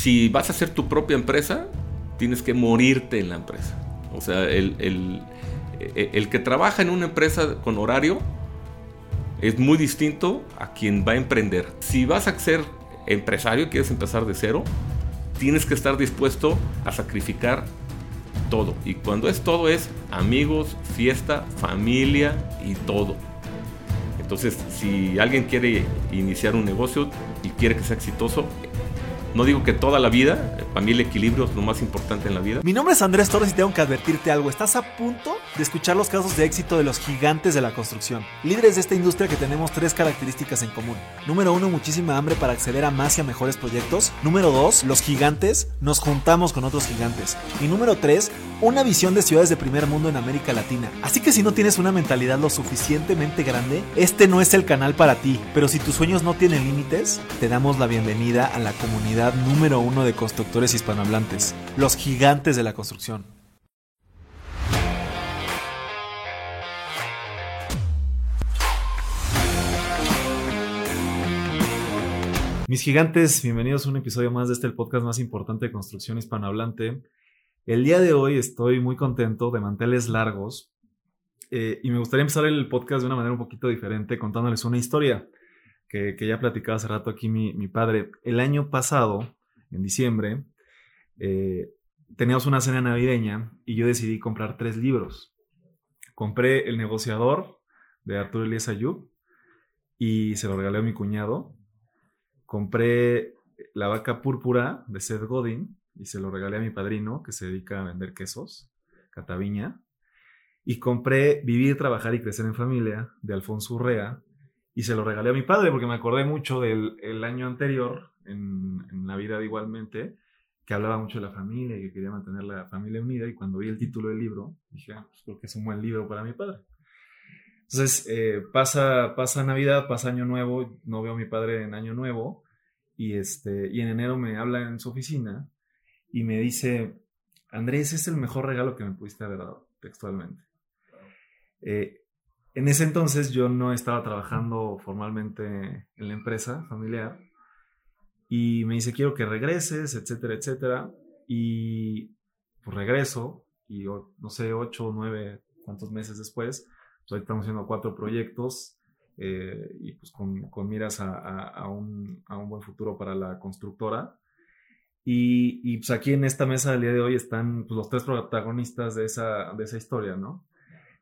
si vas a hacer tu propia empresa, tienes que morirte en la empresa. O sea, el, el que trabaja en una empresa con horario es muy distinto a quien va a emprender. Si vas a ser empresario y quieres empezar de cero, tienes que estar dispuesto a sacrificar todo. Y cuando es todo es amigos, fiesta, familia y todo. Entonces, si alguien quiere iniciar un negocio y quiere que sea exitoso, no digo que toda la vida, para mí el equilibrio es lo más importante en la vida. Mi nombre es Andrés Torres y tengo que advertirte algo. Estás a punto de escuchar los casos de éxito de los gigantes de la construcción. Líderes de esta industria que tenemos tres características en común. Número uno, muchísima hambre para acceder a más y a mejores proyectos. Número dos, los gigantes nos juntamos con otros gigantes. Y número tres, una visión de ciudades de primer mundo en América Latina. Así que si no tienes una mentalidad lo suficientemente grande, este no es el canal para ti. Pero si tus sueños no tienen límites, te damos la bienvenida a la comunidad número uno de constructores hispanohablantes, los gigantes de la construcción. Mis gigantes, bienvenidos a un episodio más de este podcast más importante de construcción hispanohablante. El día de hoy estoy muy contento de manteles largos eh, y me gustaría empezar el podcast de una manera un poquito diferente contándoles una historia que, ya platicaba hace rato aquí mi, padre. El año pasado, en diciembre, eh, teníamos una cena navideña y yo decidí comprar tres libros. Compré El negociador de Arturo Elías Ayub y se lo regalé a mi cuñado. Compré La vaca púrpura de Seth Godin y se lo regalé a mi padrino que se dedica a vender quesos, Cataviña. Y compré Vivir, Trabajar y Crecer en Familia de Alfonso Urrea y se lo regalé a mi padre porque me acordé mucho del el año anterior, en, en, Navidad igualmente, que hablaba mucho de la familia y que quería mantener la familia unida. Y cuando vi el título del libro, dije, ah, pues creo que es un buen libro para mi padre. Entonces, eh, pasa, pasa Navidad, pasa Año Nuevo, no veo a mi padre en Año Nuevo, y, este, y en enero me habla en su oficina y me dice, Andrés, es el mejor regalo que me pudiste haber dado, textualmente. Eh, en ese entonces yo no estaba trabajando formalmente en la empresa familiar y me dice, quiero que regreses, etcétera, etcétera. Y pues regreso y no sé, ocho o nueve, cuantos meses después, pues ahorita estamos haciendo cuatro proyectos eh, y pues con, con miras a, a, un, a, un, buen futuro para la constructora. Y, y, pues aquí en esta mesa del día de hoy están pues, los tres protagonistas de esa, de esa historia, ¿no?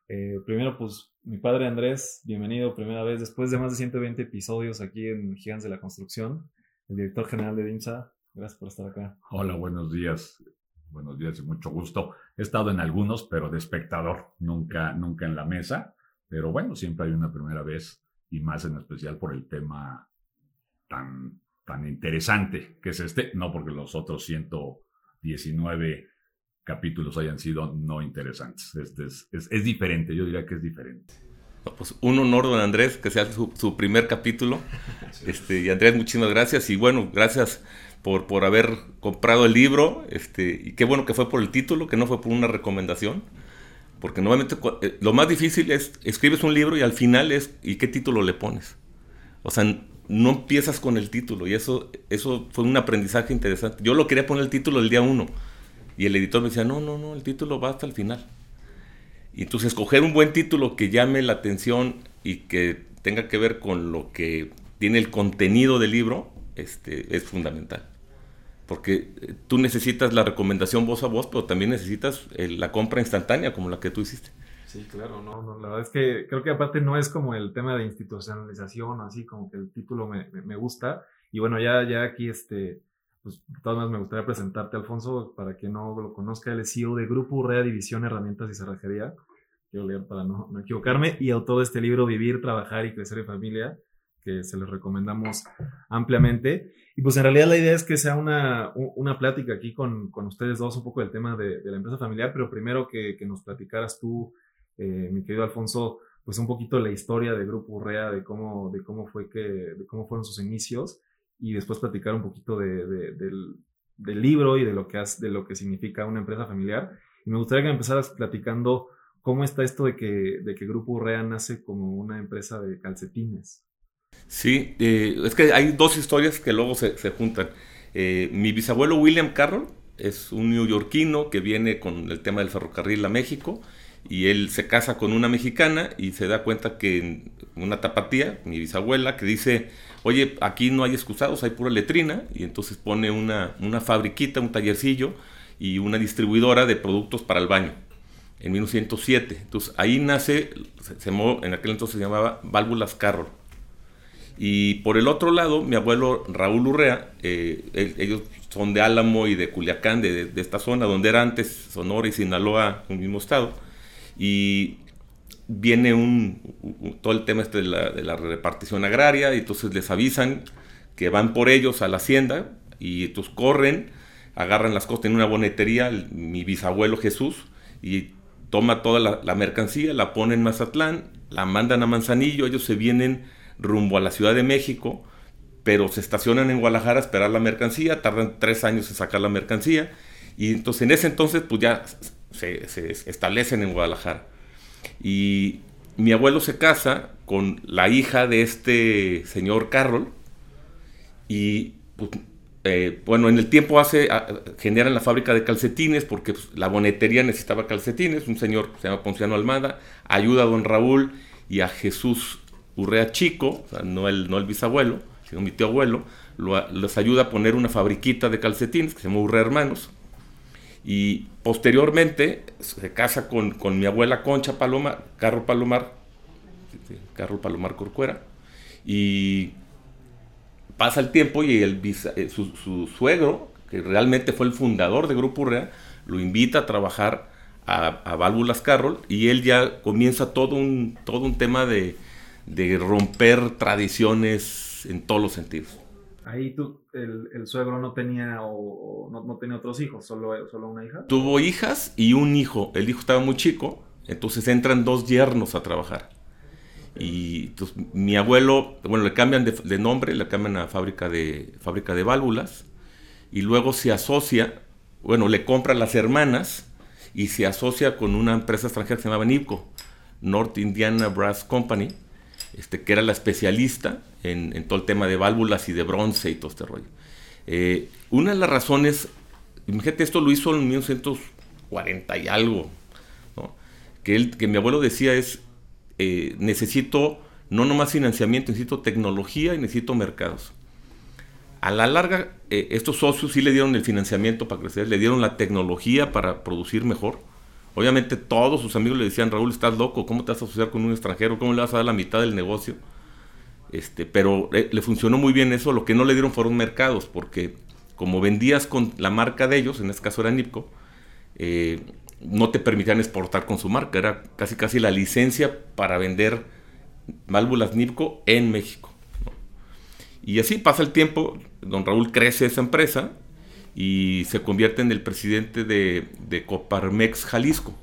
Eh, primero, pues mi padre Andrés, bienvenido primera vez después de más de 120 episodios aquí en Gigantes de la Construcción, el director general de DIMSA. Gracias por estar acá. Hola, buenos días. Buenos días y mucho gusto. He estado en algunos, pero de espectador, nunca, nunca en la mesa. Pero bueno, siempre hay una primera vez y más en especial por el tema tan, tan interesante que es este, no porque los otros 119 capítulos hayan sido no interesantes. Este es, diferente, yo diría que es diferente. pues un honor, don Andrés, que sea su, primer capítulo. Este, y Andrés, muchísimas gracias. Y bueno, gracias por, por haber comprado el libro. Este, y qué bueno que fue por el título, que no fue por una recomendación. Porque normalmente eh, lo más difícil es, escribes un libro y al final es, ¿y qué título le pones? O sea, no empiezas con el título. Y eso, eso fue un aprendizaje interesante. Yo lo quería poner el título el día uno y el editor me decía, no, no, no, el título va hasta el final. Y entonces escoger un buen título que llame la atención y que tenga que ver con lo que tiene el contenido del libro, este, es fundamental. Porque eh, tú necesitas la recomendación voz a voz, pero también necesitas eh, la compra instantánea como la que tú hiciste. Sí, claro, no, no, la verdad es que creo que aparte no es como el tema de institucionalización, así como que el título me, me, gusta. Y bueno, ya, ya aquí este, pues de todas maneras me gustaría presentarte, Alfonso, para quien no lo conozca, es CEO de Grupo Urrea División Herramientas y Cerrajería, quiero leer para no, equivocarme, y autor de este libro Vivir, Trabajar y Crecer en Familia, que se les recomendamos ampliamente. Y pues en realidad la idea es que sea una, una plática aquí con, con ustedes dos, un poco del tema de, de la empresa familiar, pero primero que, que nos platicaras tú, eh, mi querido Alfonso, pues un poquito la historia de Grupo Urrea, de cómo, de cómo fue que, de cómo fueron sus inicios y después platicar un poquito de, del, del, libro y de lo, que de lo que significa una empresa familiar. Y me gustaría que empezaras platicando cómo está esto de que, de que Grupo Urrea nace como una empresa de calcetines. Sí, eh, es que hay dos historias que luego se, se juntan. Eh, mi bisabuelo William Carroll es un neoyorquino que viene con el tema del ferrocarril a México y él se casa con una mexicana y se da cuenta que una tapatía, mi bisabuela, que dice, oye, aquí no hay excusados, hay pura letrina, y entonces pone una, una fabriquita, un tallercillo y una distribuidora de productos para el baño en 1907. Entonces ahí nace, se, en aquel entonces se llamaba Válvulas Carroll. Y por el otro lado, mi abuelo Raúl Urrea, eh, ellos son de Álamo y de Culiacán, de, de, esta zona, donde era antes Sonora y Sinaloa, un mismo estado. Y viene un, todo el tema este de la, repartición agraria, y entonces les avisan que van por ellos a la hacienda, y entonces corren, agarran las cosas en una bonetería, mi bisabuelo Jesús, y toma toda la, la, mercancía, la pone en Mazatlán, la mandan a Manzanillo, ellos se vienen rumbo a la Ciudad de México, pero se estacionan en Guadalajara a esperar la mercancía, tardan tres años en sacar la mercancía, y entonces en ese entonces pues ya se, establecen en Guadalajara. Y mi abuelo se casa con la hija de este señor Carroll, y pues, eh, bueno, en el tiempo hace, generan la fábrica de calcetines porque pues, la bonetería necesitaba calcetines. Un señor se llama Ponciano Almada ayuda a don Raúl y a Jesús Urrea Chico, no, el, no el bisabuelo, sino mi tío abuelo, les ayuda a poner una fabriquita de calcetines que se llama Urrea Hermanos. Y posteriormente se casa con, con mi abuela Concha Palomar, Carro Palomar, Carro Palomar Corcuera, y pasa el tiempo y el, eh, su, suegro, que realmente fue el fundador de Grupo Urrea, lo invita a trabajar a, Válvulas Carroll y él ya comienza todo un, todo un tema de, romper tradiciones en todos los sentidos. Ahí tú, el, suegro no tenía o, no, tenía otros hijos, solo, solo una hija. Tuvo hijas y un hijo. El hijo estaba muy chico, entonces entran dos yernos a trabajar. Y entonces, mi abuelo, bueno, le cambian de, nombre, le cambian a fábrica de, fábrica de válvulas, y luego se asocia, bueno, le compra las hermanas y se asocia con una empresa extranjera que se llamaba NIPCO, North Indiana Brass Company, este, que era la especialista en, todo el tema de válvulas y de bronce y todo este rollo. Eh, una de las razones, imagínate, esto lo hizo en 1940 y algo, que, él, que mi abuelo decía es, eh, necesito no nomás financiamiento, necesito tecnología y necesito mercados. A la larga, eh, estos socios sí le dieron el financiamiento para crecer, le dieron la tecnología para producir mejor. Obviamente todos sus amigos le decían, Raúl, estás loco, ¿cómo te vas a asociar con un extranjero? ¿Cómo le vas a dar la mitad del negocio? Este, pero eh, le funcionó muy bien eso, lo que no le dieron fueron mercados, porque como vendías con la marca de ellos, en este caso era Nipco, no te permitían exportar con su marca, era casi casi la licencia para vender válvulas Nipco en México. Y así pasa el tiempo, don Raúl crece esa empresa y se convierte en el presidente de, Coparmex Jalisco,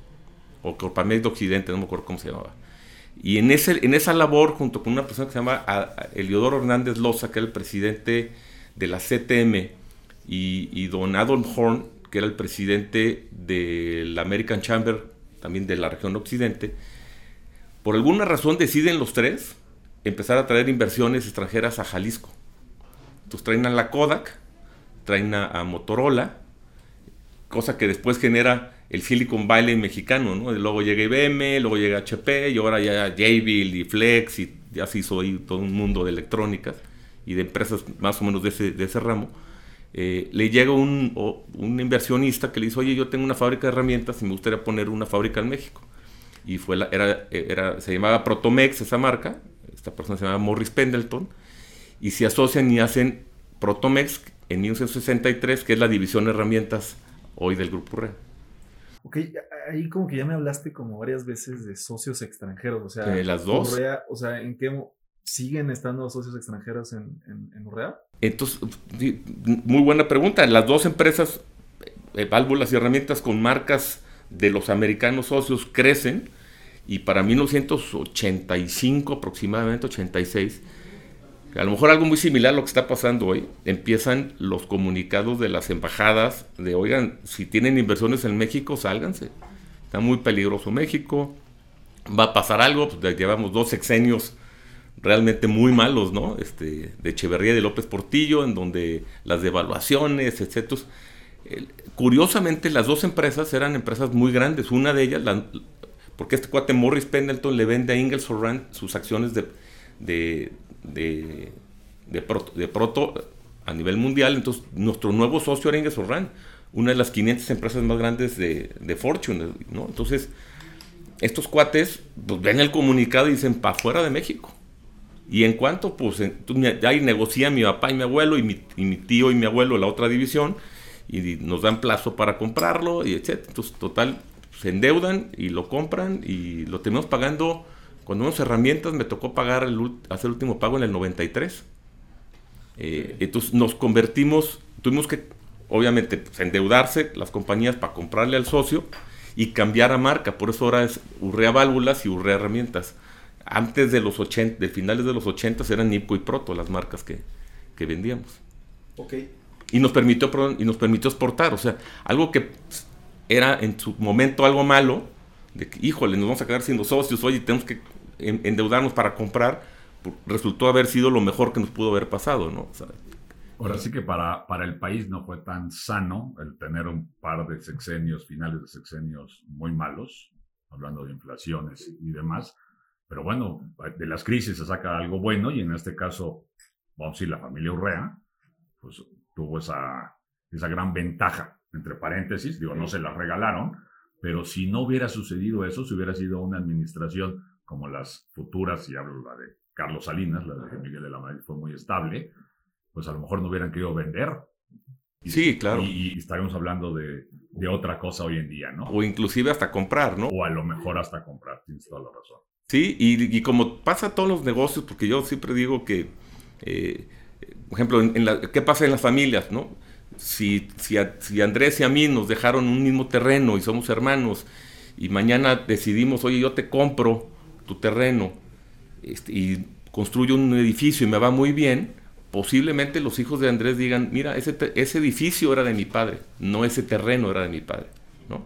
o Coparmex de Occidente, no me acuerdo cómo se llamaba. Y en, ese, en esa labor, junto con una persona que se llama Eliodoro Hernández Loza, que era el presidente de la CTM, y, y don Adolf Horn, que era el presidente del American Chamber, también de la región occidente, por alguna razón deciden los tres empezar a traer inversiones extranjeras a Jalisco. Entonces traen a la Kodak, traen a, Motorola, cosa que después genera el Silicon Valley mexicano, ¿no? Luego llega IBM, luego llega HP, y ahora ya Jabil y Flex, y ya se hizo ahí todo un mundo de electrónicas y de empresas más o menos de ese, de ese ramo. Eh, le llega un, un, inversionista que le dice, oye, yo tengo una fábrica de herramientas y me gustaría poner una fábrica en México. Y fue la, era, era, se llamaba Protomex esa marca, esta persona se llama Morris Pendleton, y se asocian y hacen Protomex en 1963, que es la división de herramientas hoy del Grupo RE. Ok, ahí como que ya me hablaste como varias veces de socios extranjeros, o sea, ¿De las dos? o sea, ¿en qué siguen estando socios extranjeros en, en, en Urrea? Entonces, muy buena pregunta. Las dos empresas, eh, válvulas y herramientas con marcas de los americanos socios crecen y para 1985 aproximadamente, 86, a lo mejor algo muy similar a lo que está pasando hoy, empiezan los comunicados de las embajadas de, oigan, si tienen inversiones en México, sálganse. Está muy peligroso México, va a pasar algo, pues llevamos dos sexenios realmente muy malos, ¿no? Este, de Echeverría y de López Portillo, en donde las devaluaciones, etc. curiosamente, las dos empresas eran empresas muy grandes. Una de ellas, porque este cuate Morris Pendleton le vende a Ingersoll Rand sus acciones de, de, de, proto, a nivel mundial. Entonces, nuestro nuevo socio era Ingersoll Rand, una de las 500 empresas más grandes de, de Fortune, ¿no? Entonces, estos cuates pues, ven el comunicado y dicen, para fuera de México. Y en cuanto, pues, ahí negocian mi papá y mi abuelo y mi, y mi, tío y mi abuelo la otra división y nos dan plazo para comprarlo y etc. Entonces, total, se endeudan y lo compran y lo tenemos pagando, cuando unas herramientas me tocó pagar, el, hacer el último pago en el 93. Eh, entonces nos convertimos, tuvimos que, obviamente, pues, endeudarse las compañías para comprarle al socio y cambiar a marca. Por eso ahora es Urrea Válvulas y Urrea Herramientas. Antes de los 80, de finales de los 80 eran Nipco y Proto las marcas que, vendíamos. Ok. Y nos permitió, y nos permitió exportar. O sea, algo que era en su momento algo malo, de que, híjole, nos vamos a quedar siendo socios, oye, tenemos que endeudarnos para comprar, resultó haber sido lo mejor que nos pudo haber pasado, ¿no? Ahora sí que para, para el país no fue tan sano el tener un par de sexenios, finales de sexenios muy malos, hablando de inflaciones y demás. Pero bueno, de las crisis se saca algo bueno y en este caso, vamos a decir, la familia Urrea, pues tuvo esa, esa gran ventaja, entre paréntesis, digo, no se la regalaron, pero si no hubiera sucedido eso, si hubiera sido una administración como las futuras, y hablo la de Carlos Salinas, la de Miguel de la Madrid fue muy estable, pues a lo mejor no hubieran querido vender. sí, claro. Y, estaríamos hablando de, otra cosa hoy en día, ¿no? O inclusive hasta comprar, ¿no? O a lo mejor hasta comprar, tienes toda la razón. Sí, y, como pasa a todos los negocios, porque yo siempre digo que, eh, por ejemplo, en, la, ¿qué pasa en las familias, no? Si, si, si Andrés y a mí nos dejaron un mismo terreno y somos hermanos, y mañana decidimos, oye, yo te compro tu terreno este, y construyo un edificio y me va muy bien, posiblemente los hijos de Andrés digan, mira, ese, ese edificio era de mi padre, no ese terreno era de mi padre. ¿no?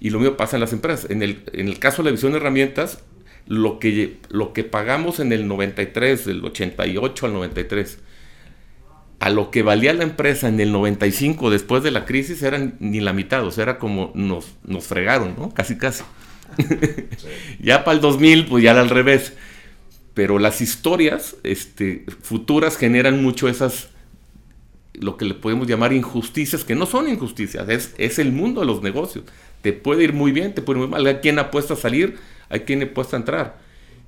Y lo mismo pasa en las empresas. En el, en el caso de la visión de herramientas, lo que, lo que pagamos en el 93, del 88 al 93, a lo que valía la empresa en el 95 después de la crisis era ni la mitad, o sea, era como nos, nos fregaron, ¿no? Casi, casi. ya para el 2000, pues ya era al revés pero las historias este, futuras generan mucho esas, lo que le podemos llamar injusticias, que no son injusticias, es, es el mundo de los negocios. Te puede ir muy bien, te puede ir muy mal. Hay quien apuesta a salir, hay quien apuesta a entrar.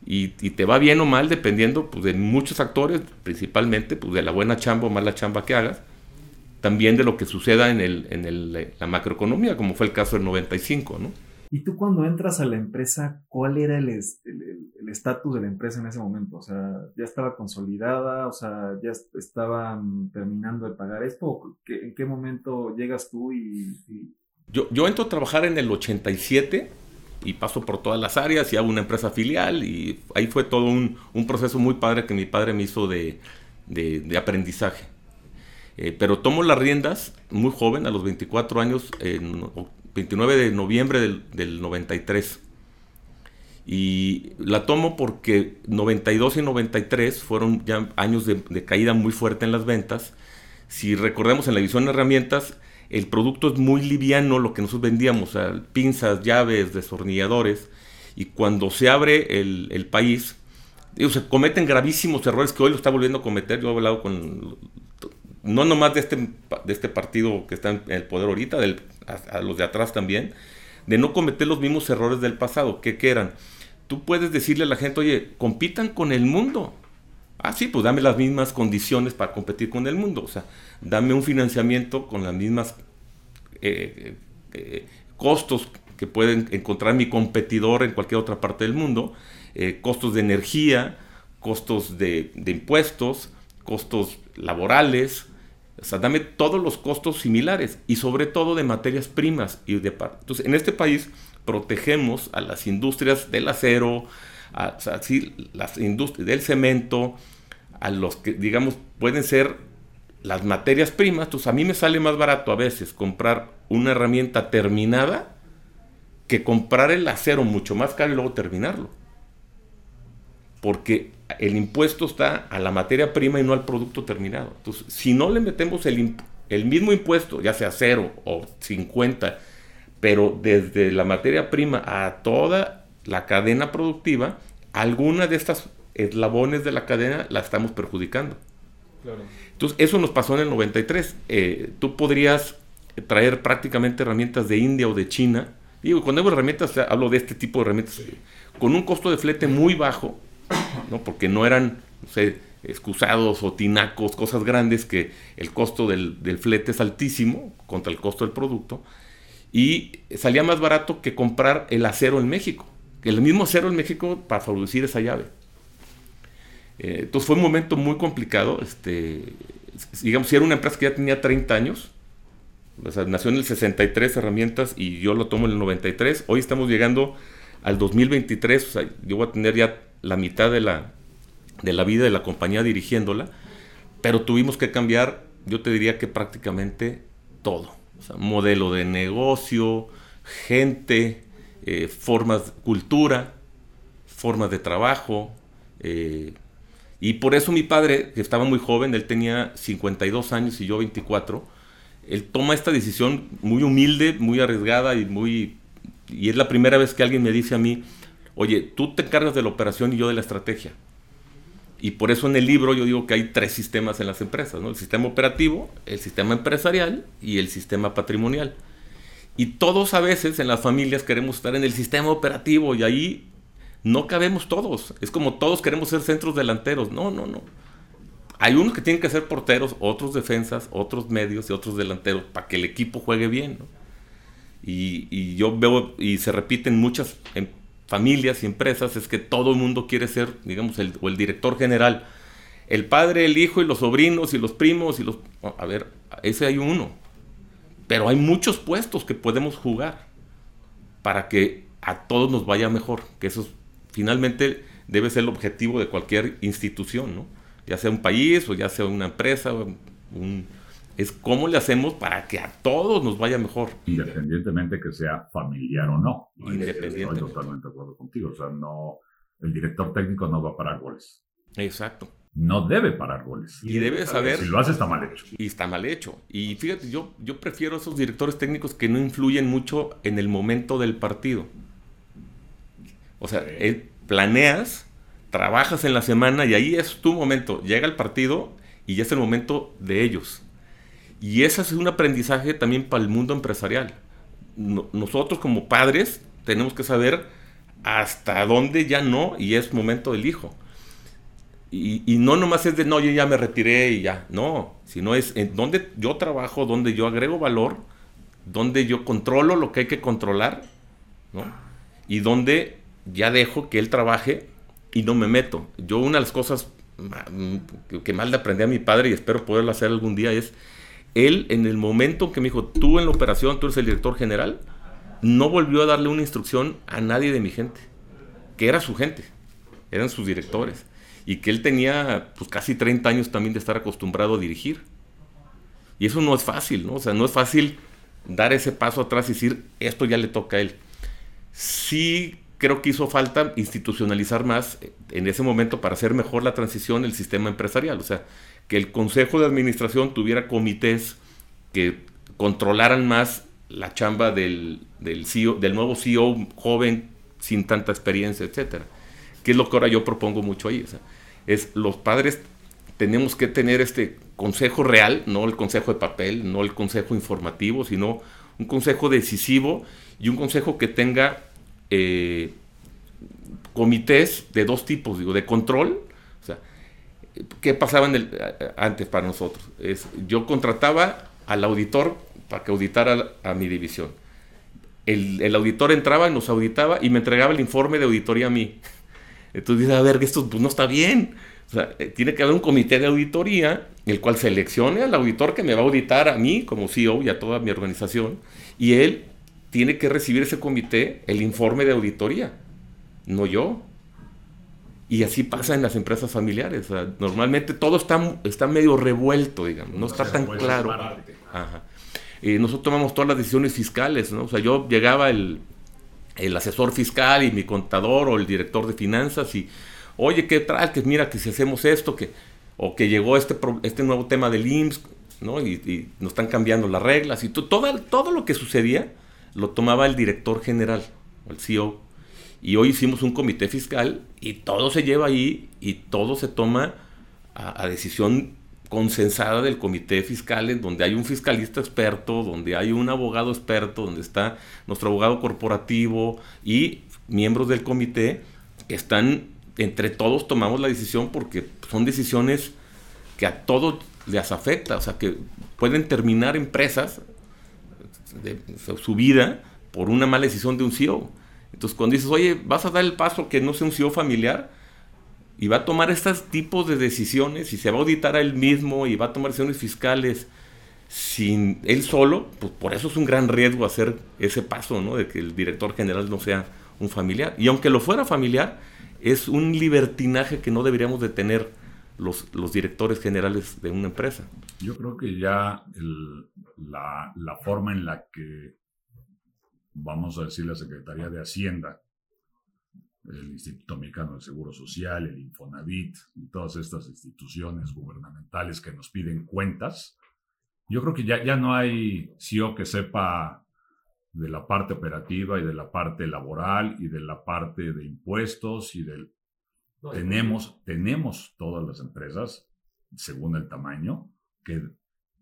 Y, te va bien o mal dependiendo pues, de muchos actores, principalmente pues, de la buena chamba o mala chamba que hagas, también de lo que suceda en, el, en el, la macroeconomía, como fue el caso del 95, ¿no? ¿Y tú cuando entras a la empresa, cuál era el estatus de la empresa en ese momento? O sea, ¿ya estaba consolidada? O sea, ¿ya estaban terminando de pagar esto? ¿En qué momento llegas tú y...? Yo, entro a trabajar en el 87 y paso por todas las áreas y hago una empresa filial y ahí fue todo un, proceso muy padre que mi padre me hizo de, de, aprendizaje. Eh, pero tomo las riendas muy joven, a los 24 años, en 29 de noviembre del, 93. Y la tomo porque 92 y 93 fueron ya años de, caída muy fuerte en las ventas. Si recordemos en la visión de herramientas, el producto es muy liviano lo que nosotros vendíamos, pinzas, llaves, destornilladores. Y cuando se abre el, país, se cometen gravísimos errores que hoy lo está volviendo a cometer. Yo he hablado con, no nomás de este, de este partido que está en el poder ahorita, del a, los de atrás también, de no cometer los mismos errores del pasado. ¿Qué, eran? Tú puedes decirle a la gente, oye, compitan con el mundo. Ah, sí, pues dame las mismas condiciones para competir con el mundo. O sea, dame un financiamiento con las mismas eh, eh, costos que pueden encontrar mi competidor en cualquier otra parte del mundo. Eh, costos de energía, costos de impuestos, costos laborales, o sea, dame todos los costos similares y sobre todo de materias primas. Y de, entonces, en este país protegemos a las industrias del acero, a, las industrias del cemento, a los que, digamos, pueden ser las materias primas. Entonces, a mí me sale más barato a veces comprar una herramienta terminada que comprar el acero mucho más caro y luego terminarlo. Porque el impuesto está a la materia prima y no al producto terminado. Entonces, si no le metemos el, el mismo impuesto, ya sea cero o 50, pero desde la materia prima a toda la cadena productiva, alguna de estas eslabones de la cadena la estamos perjudicando. Entonces, eso nos pasó en el 93. Eh, tú podrías traer prácticamente herramientas de India o de China. Digo, cuando hablo herramientas, hablo de este tipo de herramientas, con un costo de flete muy bajo, ¿no? porque no eran, excusados o tinacos, cosas grandes que el costo del, flete es altísimo contra el costo del producto. Y salía más barato que comprar el acero en México. El mismo acero en México para producir esa llave. Eh, entonces fue un momento muy complicado. Este, digamos, si era una empresa que ya tenía 30 años, nació en el 63 herramientas y yo lo tomo en el 93. Hoy estamos llegando al 2023, o sea, yo voy a tener ya la mitad de la, de la vida de la compañía dirigiéndola, pero tuvimos que cambiar, yo te diría que prácticamente todo. Modelo de negocio, gente, eh, formas, cultura, formas de trabajo, eh, y por eso mi padre, que estaba muy joven, él tenía 52 años y yo 24, él toma esta decisión muy humilde, muy arriesgada y muy... Y es la primera vez que alguien me dice a mí, oye, tú te encargas de la operación y yo de la estrategia. Y por eso en el libro yo digo que hay tres sistemas en las empresas. El sistema operativo, el sistema empresarial y el sistema patrimonial. Y todos a veces en las familias queremos estar en el sistema operativo y ahí no cabemos todos. Es como todos queremos ser centros delanteros. No, no, no. Hay unos que tienen que ser porteros, otros defensas, otros medios y otros delanteros para que el equipo juegue bien. Y, yo veo, y se repiten muchas familias y empresas, es que todo el mundo quiere ser, digamos, el, o el director general. El padre, el hijo y los sobrinos y los primos y los... A ver, ese hay uno. Pero hay muchos puestos que podemos jugar para que a todos nos vaya mejor, que eso es finalmente debe ser el objetivo de cualquier institución, ¿no? ya sea un país o ya sea una empresa, es cómo le hacemos para que a todos nos vaya mejor. Independientemente que sea familiar o no. Independientemente. Estoy totalmente de acuerdo contigo. O sea, no, el director técnico no va a parar goles. Exacto. No debe parar goles. Y debe saber. Si lo hace, está mal hecho. Y está mal hecho. Y fíjate, yo, yo prefiero esos directores técnicos que no influyen mucho en el momento del partido. O sea, planeas, trabajas en la semana y ahí es tu momento. Llega el partido y ya es el momento de ellos. Y ese es un aprendizaje también para el mundo empresarial. nosotros como padres tenemos que saber hasta dónde ya no y es momento del hijo. Y, no nomás es de, no, yo ya me retiré y ya, no, sino es en donde yo trabajo, donde yo agrego valor, donde yo controlo lo que hay que controlar, ¿no? Y donde ya dejo que él trabaje y no me meto. Yo una de las cosas que mal le aprendí a mi padre y espero poderlo hacer algún día es, él en el momento que me dijo, tú en la operación, tú eres el director general, no volvió a darle una instrucción a nadie de mi gente, que era su gente, eran sus directores, y que él tenía pues casi 30 años también de estar acostumbrado a dirigir. Y eso no es fácil, ¿no? O sea, no es fácil dar ese paso atrás y decir, esto ya le toca a él. Sí creo que hizo falta institucionalizar más en ese momento para hacer mejor la transición del sistema empresarial. O sea, que el Consejo de Administración tuviera comités que controlaran más la chamba del, del, CEO, del nuevo CEO joven sin tanta experiencia, etcétera. Que es lo que ahora yo propongo mucho ahí. Es los padres tenemos que tener este consejo real, no el consejo de papel, no el consejo informativo, sino un consejo decisivo y un consejo que tenga eh, comités de dos tipos, digo, de control. ¿Qué pasaba en el, antes para nosotros? Es, yo contrataba al auditor para que auditara a, mi división. El, auditor entraba, nos auditaba y me entregaba el informe de auditoría a mí. Entonces dice, a ver, esto pues, no está bien. O sea, eh, tiene que haber un comité de auditoría, el cual seleccione al auditor que me va a auditar a mí como CEO y a toda mi organización, y él tiene que recibir ese comité el informe de auditoría, no yo. Y así pasa en las empresas familiares. normalmente todo está, está medio revuelto, digamos, no está tan claro. nosotros tomamos todas las decisiones fiscales, ¿no? O sea, yo llegaba el, el asesor fiscal y mi contador o el director de finanzas y, oye, ¿qué tal? Que mira, que si hacemos esto, que, o que llegó este, este nuevo tema del IMSS, ¿no? Y, nos están cambiando las reglas y todo, todo lo que sucedía lo tomaba el director general, el CEO. Y hoy hicimos un comité fiscal y todo se lleva ahí y todo se toma a, decisión consensada del comité fiscal, en donde hay un fiscalista experto, donde hay un abogado experto, donde está nuestro abogado corporativo y miembros del comité que están, entre todos tomamos la decisión porque son decisiones que a todos les afecta, o sea, que pueden terminar empresas de, su vida por una mala decisión de un CEO. Entonces, cuando dices, oye, vas a dar el paso que no sea un CEO familiar y va a tomar estos tipos de decisiones y se va a auditar a él mismo y va a tomar decisiones fiscales sin él solo, pues por eso es un gran riesgo hacer ese paso, ¿no? De que el director general no sea un familiar. Y aunque lo fuera familiar, es un libertinaje que no deberíamos de tener los, los directores generales de una empresa. Yo creo que ya la, la, forma en la que, vamos a decir, la Secretaría de Hacienda, el Instituto Mexicano del Seguro Social, el Infonavit y todas estas instituciones gubernamentales que nos piden cuentas, yo creo que ya, ya no hay CEO que sepa de la parte operativa y de la parte laboral y de la parte de impuestos y del tenemos, tenemos todas las empresas, según el tamaño, que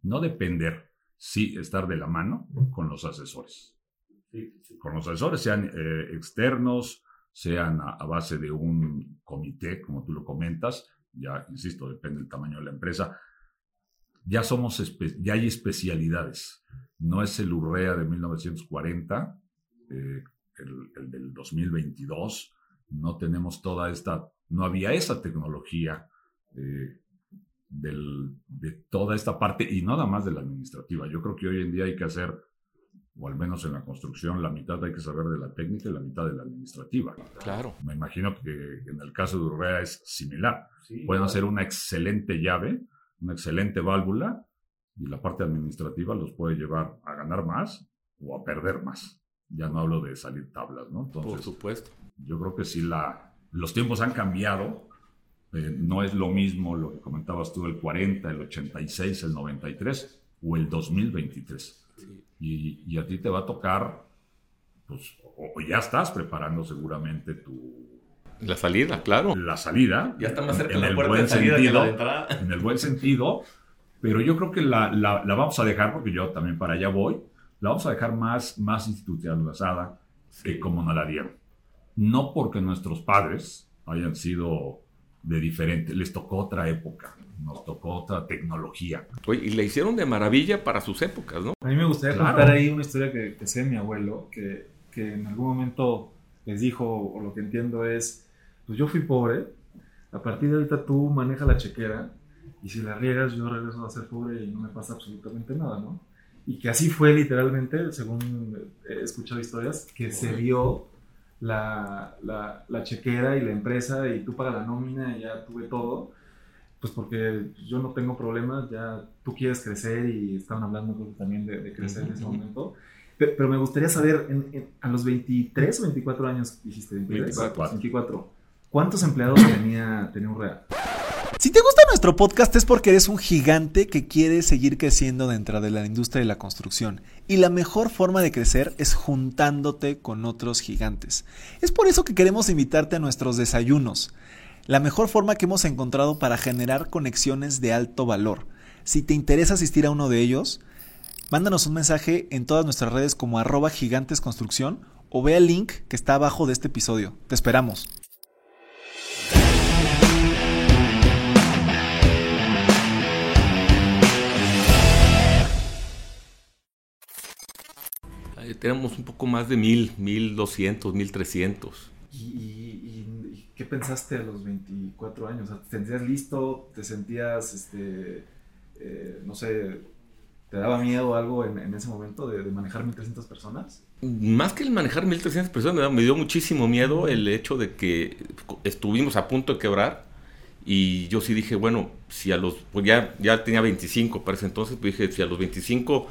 no depender, sí estar de la mano con los asesores. Con los asesores, sean eh, externos, sean a, base de un comité, como tú lo comentas, ya insisto, depende del tamaño de la empresa. Ya somos, ya hay especialidades. No es el URREA de 1940, eh, el, el del 2022, no tenemos toda esta no había esa tecnología eh, de toda esta parte y nada más de la administrativa. Yo creo que hoy en día hay que hacer, o al menos en la construcción, la mitad hay que saber de la técnica y la mitad de la administrativa. Claro. Me imagino que en el caso de Urrea es similar. Pueden hacer una excelente llave, una excelente válvula, y la parte administrativa los puede llevar a ganar más o a perder más. Ya no hablo de salir tablas, ¿no? Por supuesto. Yo creo que sí la, los tiempos han cambiado. Eh, no es lo mismo lo que comentabas tú, el 40, el 86, el 93 o el 2023. Y, a ti te va a tocar, pues, o, ya estás preparando seguramente tu... La salida, claro. La salida. Ya está más cerca en la el buen sentido, En el buen sentido. Pero yo creo que la, la, vamos a dejar, porque yo también para allá voy, la vamos a dejar más, más institucionalizada que como nos la dieron no porque nuestros padres hayan sido de diferente, les tocó otra época, nos tocó otra tecnología. y le hicieron de maravilla para sus épocas, ¿no? A mí me gustaría contar ahí una historia que, que sé mi abuelo, que, que en algún momento les dijo, o lo que entiendo es, pues yo fui pobre, a partir de ahorita tú manejas la chequera, y si la riegas yo regreso a ser pobre y no me pasa absolutamente nada, ¿no? Y que así fue literalmente, según he escuchado historias, que se vio la, la, chequera y la empresa y tú para la nómina y ya tuve todo, pues porque yo no tengo problemas, ya tú quieres crecer y estaban hablando también de, crecer en ese momento. Pero, me gustaría saber, a los 23 o 24 años dijiste, 24. 24 ¿cuántos empleados tenía, tenía real si te gusta nuestro podcast es porque eres un gigante que quiere seguir creciendo dentro de la industria de la construcción. Y la mejor forma de crecer es juntándote con otros gigantes. Es por eso que queremos invitarte a nuestros desayunos. La mejor forma que hemos encontrado para generar conexiones de alto valor. Si te interesa asistir a uno de ellos, mándanos un mensaje en todas nuestras redes como arroba gigantesconstrucción o ve el link que está abajo de este episodio. Te esperamos. Tenemos un poco más de mil, mil doscientos, mil trescientos. ¿Y, qué pensaste a los 24 años? ¿Te sentías listo? ¿Te sentías, este, eh, no sé, te daba miedo algo en, ese momento de, manejar 1.300 personas? Más que el manejar 1.300 personas, me, dio muchísimo miedo el hecho de que estuvimos a punto de quebrar. Y yo sí dije, bueno, si a los, pues ya, ya tenía 25 para ese entonces, pues dije, si a los 25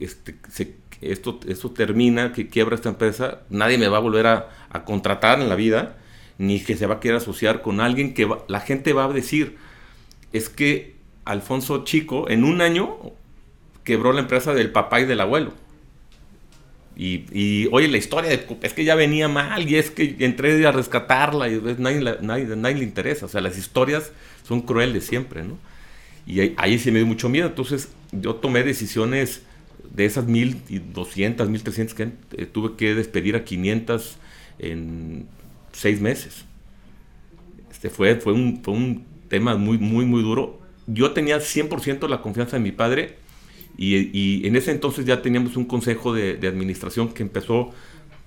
este, se esto, esto termina, que quiebra esta empresa, nadie me va a volver a, contratar en la vida. ni que se va a querer asociar con alguien que la gente va a decir, es que Alfonso Chico en un año quebró la empresa del papá y del abuelo. Y, oye, la historia es que ya venía mal y es que entré a rescatarla y nadie, nadie, le interesa. O sea, las historias son crueles siempre, ¿no? Y ahí, ahí se me dio mucho miedo. Entonces yo tomé decisiones de esas 1200, 1300 que eh, tuve que despedir a 500 en seis meses. Este fue, fue, un, fue un tema muy, muy, muy duro. Yo tenía 100% la confianza de mi padre y, en ese entonces ya teníamos un consejo de, administración que empezó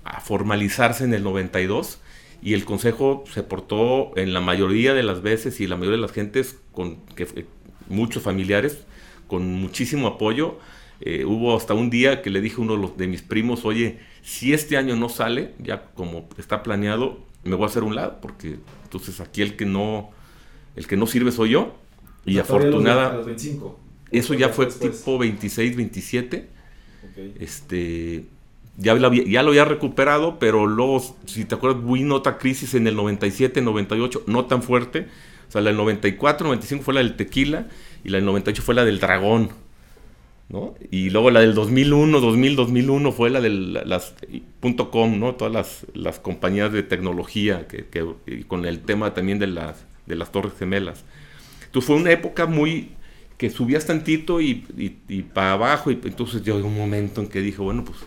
a formalizarse en el 92 y el consejo se portó en la mayoría de las veces y la mayoría de las gentes con que, muchos familiares con muchísimo apoyo. Eh, hubo hasta un día que le dije a uno de, mis primos, oye, si este año no sale, ya como está planeado, me voy a hacer un lado, porque entonces aquí el que no, el que no sirve soy yo. Y afortunada. Eso ya fue tipo 26, 27. Este, ya, ya lo había recuperado, pero luego, si te acuerdas, vino otra crisis en el 97, 98, no tan fuerte. O sea, la del 94, 95 fue la del tequila y la del 98 fue la del dragón. ¿No? Y luego la del 2001, 2000, 2001 fue la del las, .com, ¿no? Todas las, las compañías de tecnología que, con el tema también de las, de las torres gemelas. Entonces fue una época muy que subías tantito y, y, para abajo y entonces llegó un momento en que dije, bueno, pues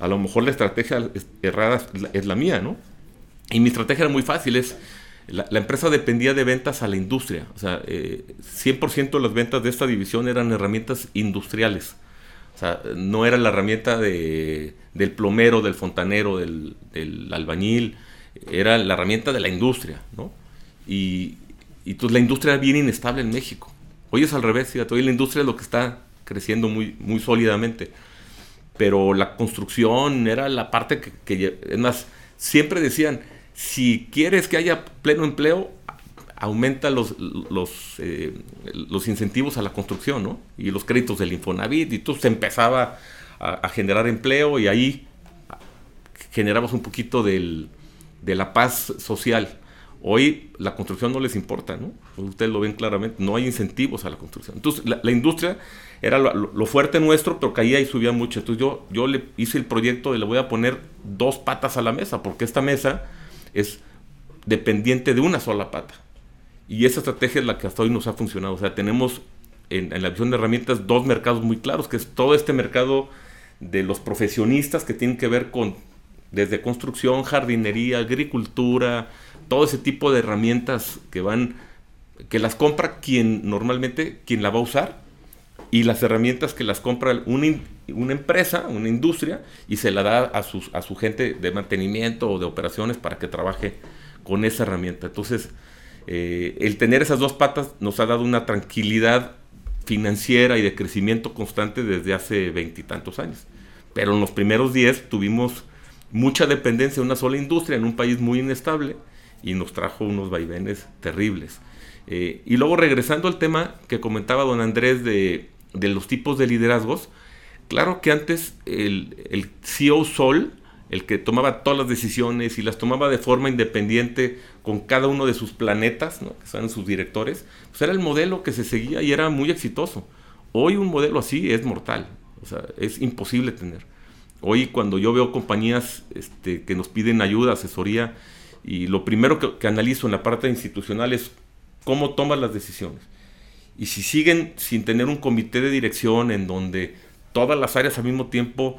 a lo mejor la estrategia errada es la mía, ¿no? Y mi estrategia era muy fácil, es la, empresa dependía de ventas a la industria. O sea, 100% eh, de las ventas de esta división eran herramientas industriales. O sea, no era la herramienta de, del plomero, del fontanero, del, albañil. Era la herramienta de la industria, ¿no? Y, y entonces la industria era bien inestable en México. Hoy es al revés, fíjate. Hoy la industria es lo que está creciendo muy, muy sólidamente. Pero la construcción era la parte que, que es más, siempre decían, si quieres que haya pleno empleo, aumenta los, los, eh, los incentivos a la construcción, ¿no? Y los créditos del Infonavit, y tú se empezaba a, generar empleo y ahí generabas un poquito del, de la paz social. Hoy la construcción no les importa, ¿no? Ustedes lo ven claramente, no hay incentivos a la construcción. Entonces la, industria era lo, fuerte nuestro, pero caía y subía mucho. Entonces yo, yo le hice el proyecto de le voy a poner dos patas a la mesa, porque esta mesa es dependiente de una sola pata. Y esa estrategia es la que hasta hoy nos ha funcionado. O sea, tenemos en, la visión de herramientas dos mercados muy claros, que es todo este mercado de los profesionistas que tienen que ver con desde construcción, jardinería, agricultura, todo ese tipo de herramientas que van, que las compra quien normalmente, quien la va a usar, y las herramientas que las compra una, una empresa, una industria, y se la da a, sus, a su gente de mantenimiento o de operaciones para que trabaje con esa herramienta. Entonces, eh, el tener esas dos patas nos ha dado una tranquilidad financiera y de crecimiento constante desde hace veintitantos años. Pero en los primeros diez tuvimos mucha dependencia de una sola industria en un país muy inestable y nos trajo unos vaivenes terribles. Eh, y luego regresando al tema que comentaba don Andrés de, de los tipos de liderazgos, Claro que antes el, el CEO Sol, el que tomaba todas las decisiones y las tomaba de forma independiente con cada uno de sus planetas, ¿no? que son sus directores, pues era el modelo que se seguía y era muy exitoso. Hoy un modelo así es mortal, o sea, es imposible tener. Hoy cuando yo veo compañías este, que nos piden ayuda, asesoría, y lo primero que, que analizo en la parte institucional es cómo toman las decisiones. Y si siguen sin tener un comité de dirección en donde todas las áreas al mismo tiempo,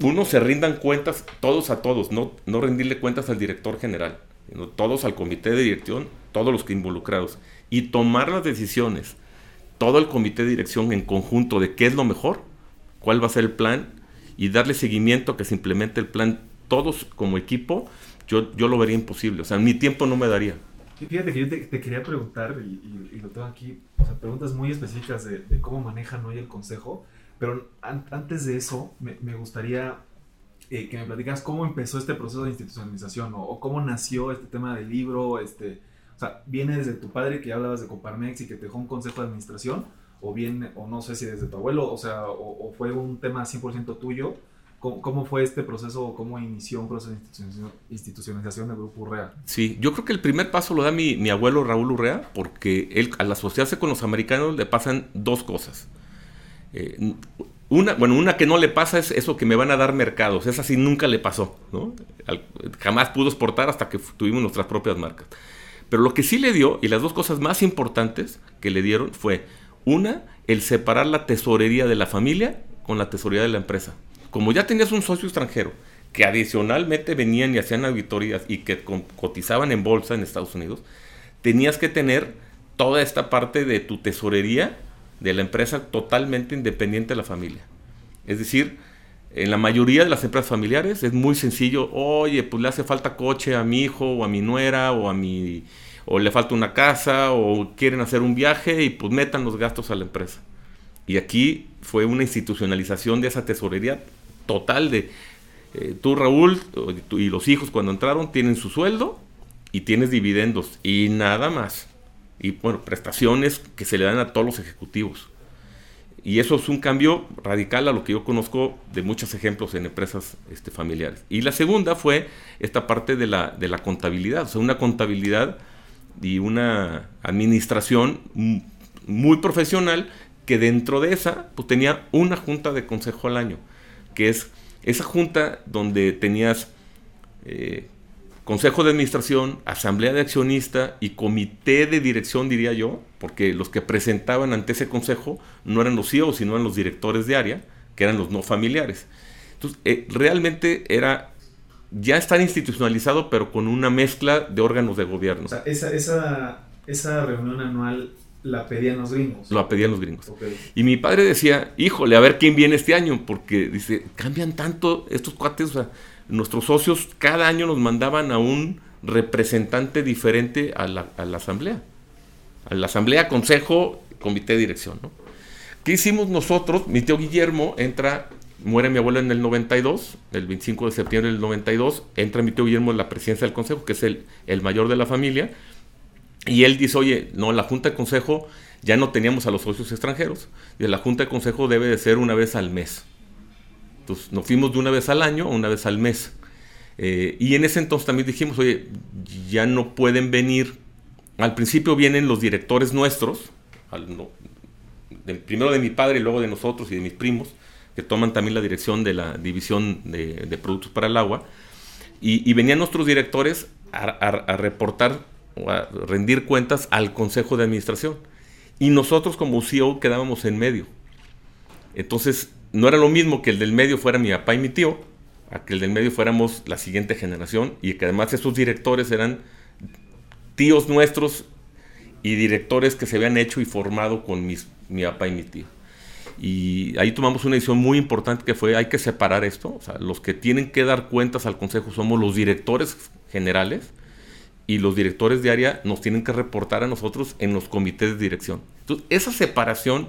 uno se rindan cuentas todos a todos, no, no rendirle cuentas al director general, sino todos al comité de dirección, todos los que involucrados, y tomar las decisiones, todo el comité de dirección en conjunto de qué es lo mejor, cuál va a ser el plan, y darle seguimiento que se implemente el plan todos como equipo, yo, yo lo vería imposible, o sea, mi tiempo no me daría. Fíjate que yo te, quería preguntar, y, lo tengo aquí, preguntas muy específicas de, cómo manejan hoy el consejo, pero antes de eso, me, gustaría eh, que me platicas cómo empezó este proceso de institucionalización o, cómo nació este tema del libro. Este, o sea, ¿viene desde tu padre que ya hablabas de Coparmex y que te dejó un consejo de administración? ¿O viene, o no sé si desde tu abuelo, o sea, o, fue un tema 100% tuyo? ¿Cómo, fue este proceso o cómo inició un proceso de institucionalización del Grupo Urrea? Sí, yo creo que el primer paso lo da mi, mi abuelo Raúl Urrea, porque él, al asociarse con los americanos le pasan dos cosas. Eh, una, bueno, una que no le pasa es eso que me van a dar mercados. Esa sí nunca le pasó. ¿no? jamás pudo exportar hasta que tuvimos nuestras propias marcas. Pero lo que sí le dio, y las dos cosas más importantes que le dieron fue, una, el separar la tesorería de la familia con la tesorería de la empresa. Como ya tenías un socio extranjero que adicionalmente venían y hacían auditorías y que cotizaban en bolsa en Estados Unidos, tenías que tener toda esta parte de tu tesorería de la empresa totalmente independiente de la familia. Es decir, en la mayoría de las empresas familiares es muy sencillo, oye, pues le hace falta coche a mi hijo o a mi nuera o a mi o le falta una casa o quieren hacer un viaje y pues metan los gastos a la empresa. Y aquí fue una institucionalización de esa tesorería total de eh, tú Raúl y los hijos cuando entraron tienen su sueldo y tienes dividendos y nada más. Y bueno, prestaciones que se le dan a todos los ejecutivos. Y eso es un cambio radical a lo que yo conozco de muchos ejemplos en empresas este, familiares. Y la segunda fue esta parte de la, de la contabilidad, o sea, una contabilidad y una administración muy profesional que dentro de esa pues tenía una junta de consejo al año, que es esa junta donde tenías eh, consejo de administración, asamblea de accionista y comité de dirección, diría yo, porque los que presentaban ante ese consejo no eran los CEOs, sino eran los directores de área, que eran los no familiares. Entonces, eh, realmente era ya estar institucionalizado, pero con una mezcla de órganos de gobierno. O sea, esa, esa, esa reunión anual la pedían los gringos. Lo pedían los gringos. Y mi padre decía, híjole, a ver quién viene este año, porque dice, cambian tanto estos cuates, o sea, nuestros socios cada año nos mandaban a un representante diferente a la, asamblea. A la asamblea, consejo, comité de dirección. ¿no? ¿Qué hicimos nosotros? Mi tío Guillermo entra, muere mi abuelo en el 92, el 25 de septiembre del 92, entra mi tío Guillermo en la presidencia del consejo, que es el, el mayor de la familia, y él dice, oye, no, la junta de consejo ya no teníamos a los socios extranjeros, y la junta de consejo debe de ser una vez al mes. Entonces nos fuimos de una vez al año a una vez al mes. Eh, y en ese entonces también dijimos, oye, ya no pueden venir. Al principio vienen los directores nuestros, primero de mi padre y luego de nosotros y de mis primos, que toman también la dirección de la división de, productos para el agua. Y, venían nuestros directores a, reportar a rendir cuentas al consejo de administración. Y nosotros como CEO quedábamos en medio. Entonces no era lo mismo que el del medio fuera mi papá y mi tío, a que el del medio fuéramos la siguiente generación y que además esos directores eran tíos nuestros y directores que se habían hecho y formado con mis, mi papá y mi tío. Y ahí tomamos una decisión muy importante que fue hay que separar esto. O sea, los que tienen que dar cuentas al consejo somos los directores generales y los directores de área nos tienen que reportar a nosotros en los comités de dirección. Entonces, esa separación,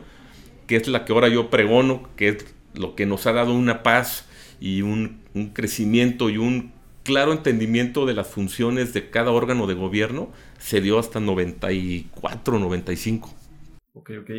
que es la que ahora yo pregono, que es lo que nos ha dado una paz y un, crecimiento y un claro entendimiento de las funciones de cada órgano de gobierno se dio hasta 94, 95. Ok, ok.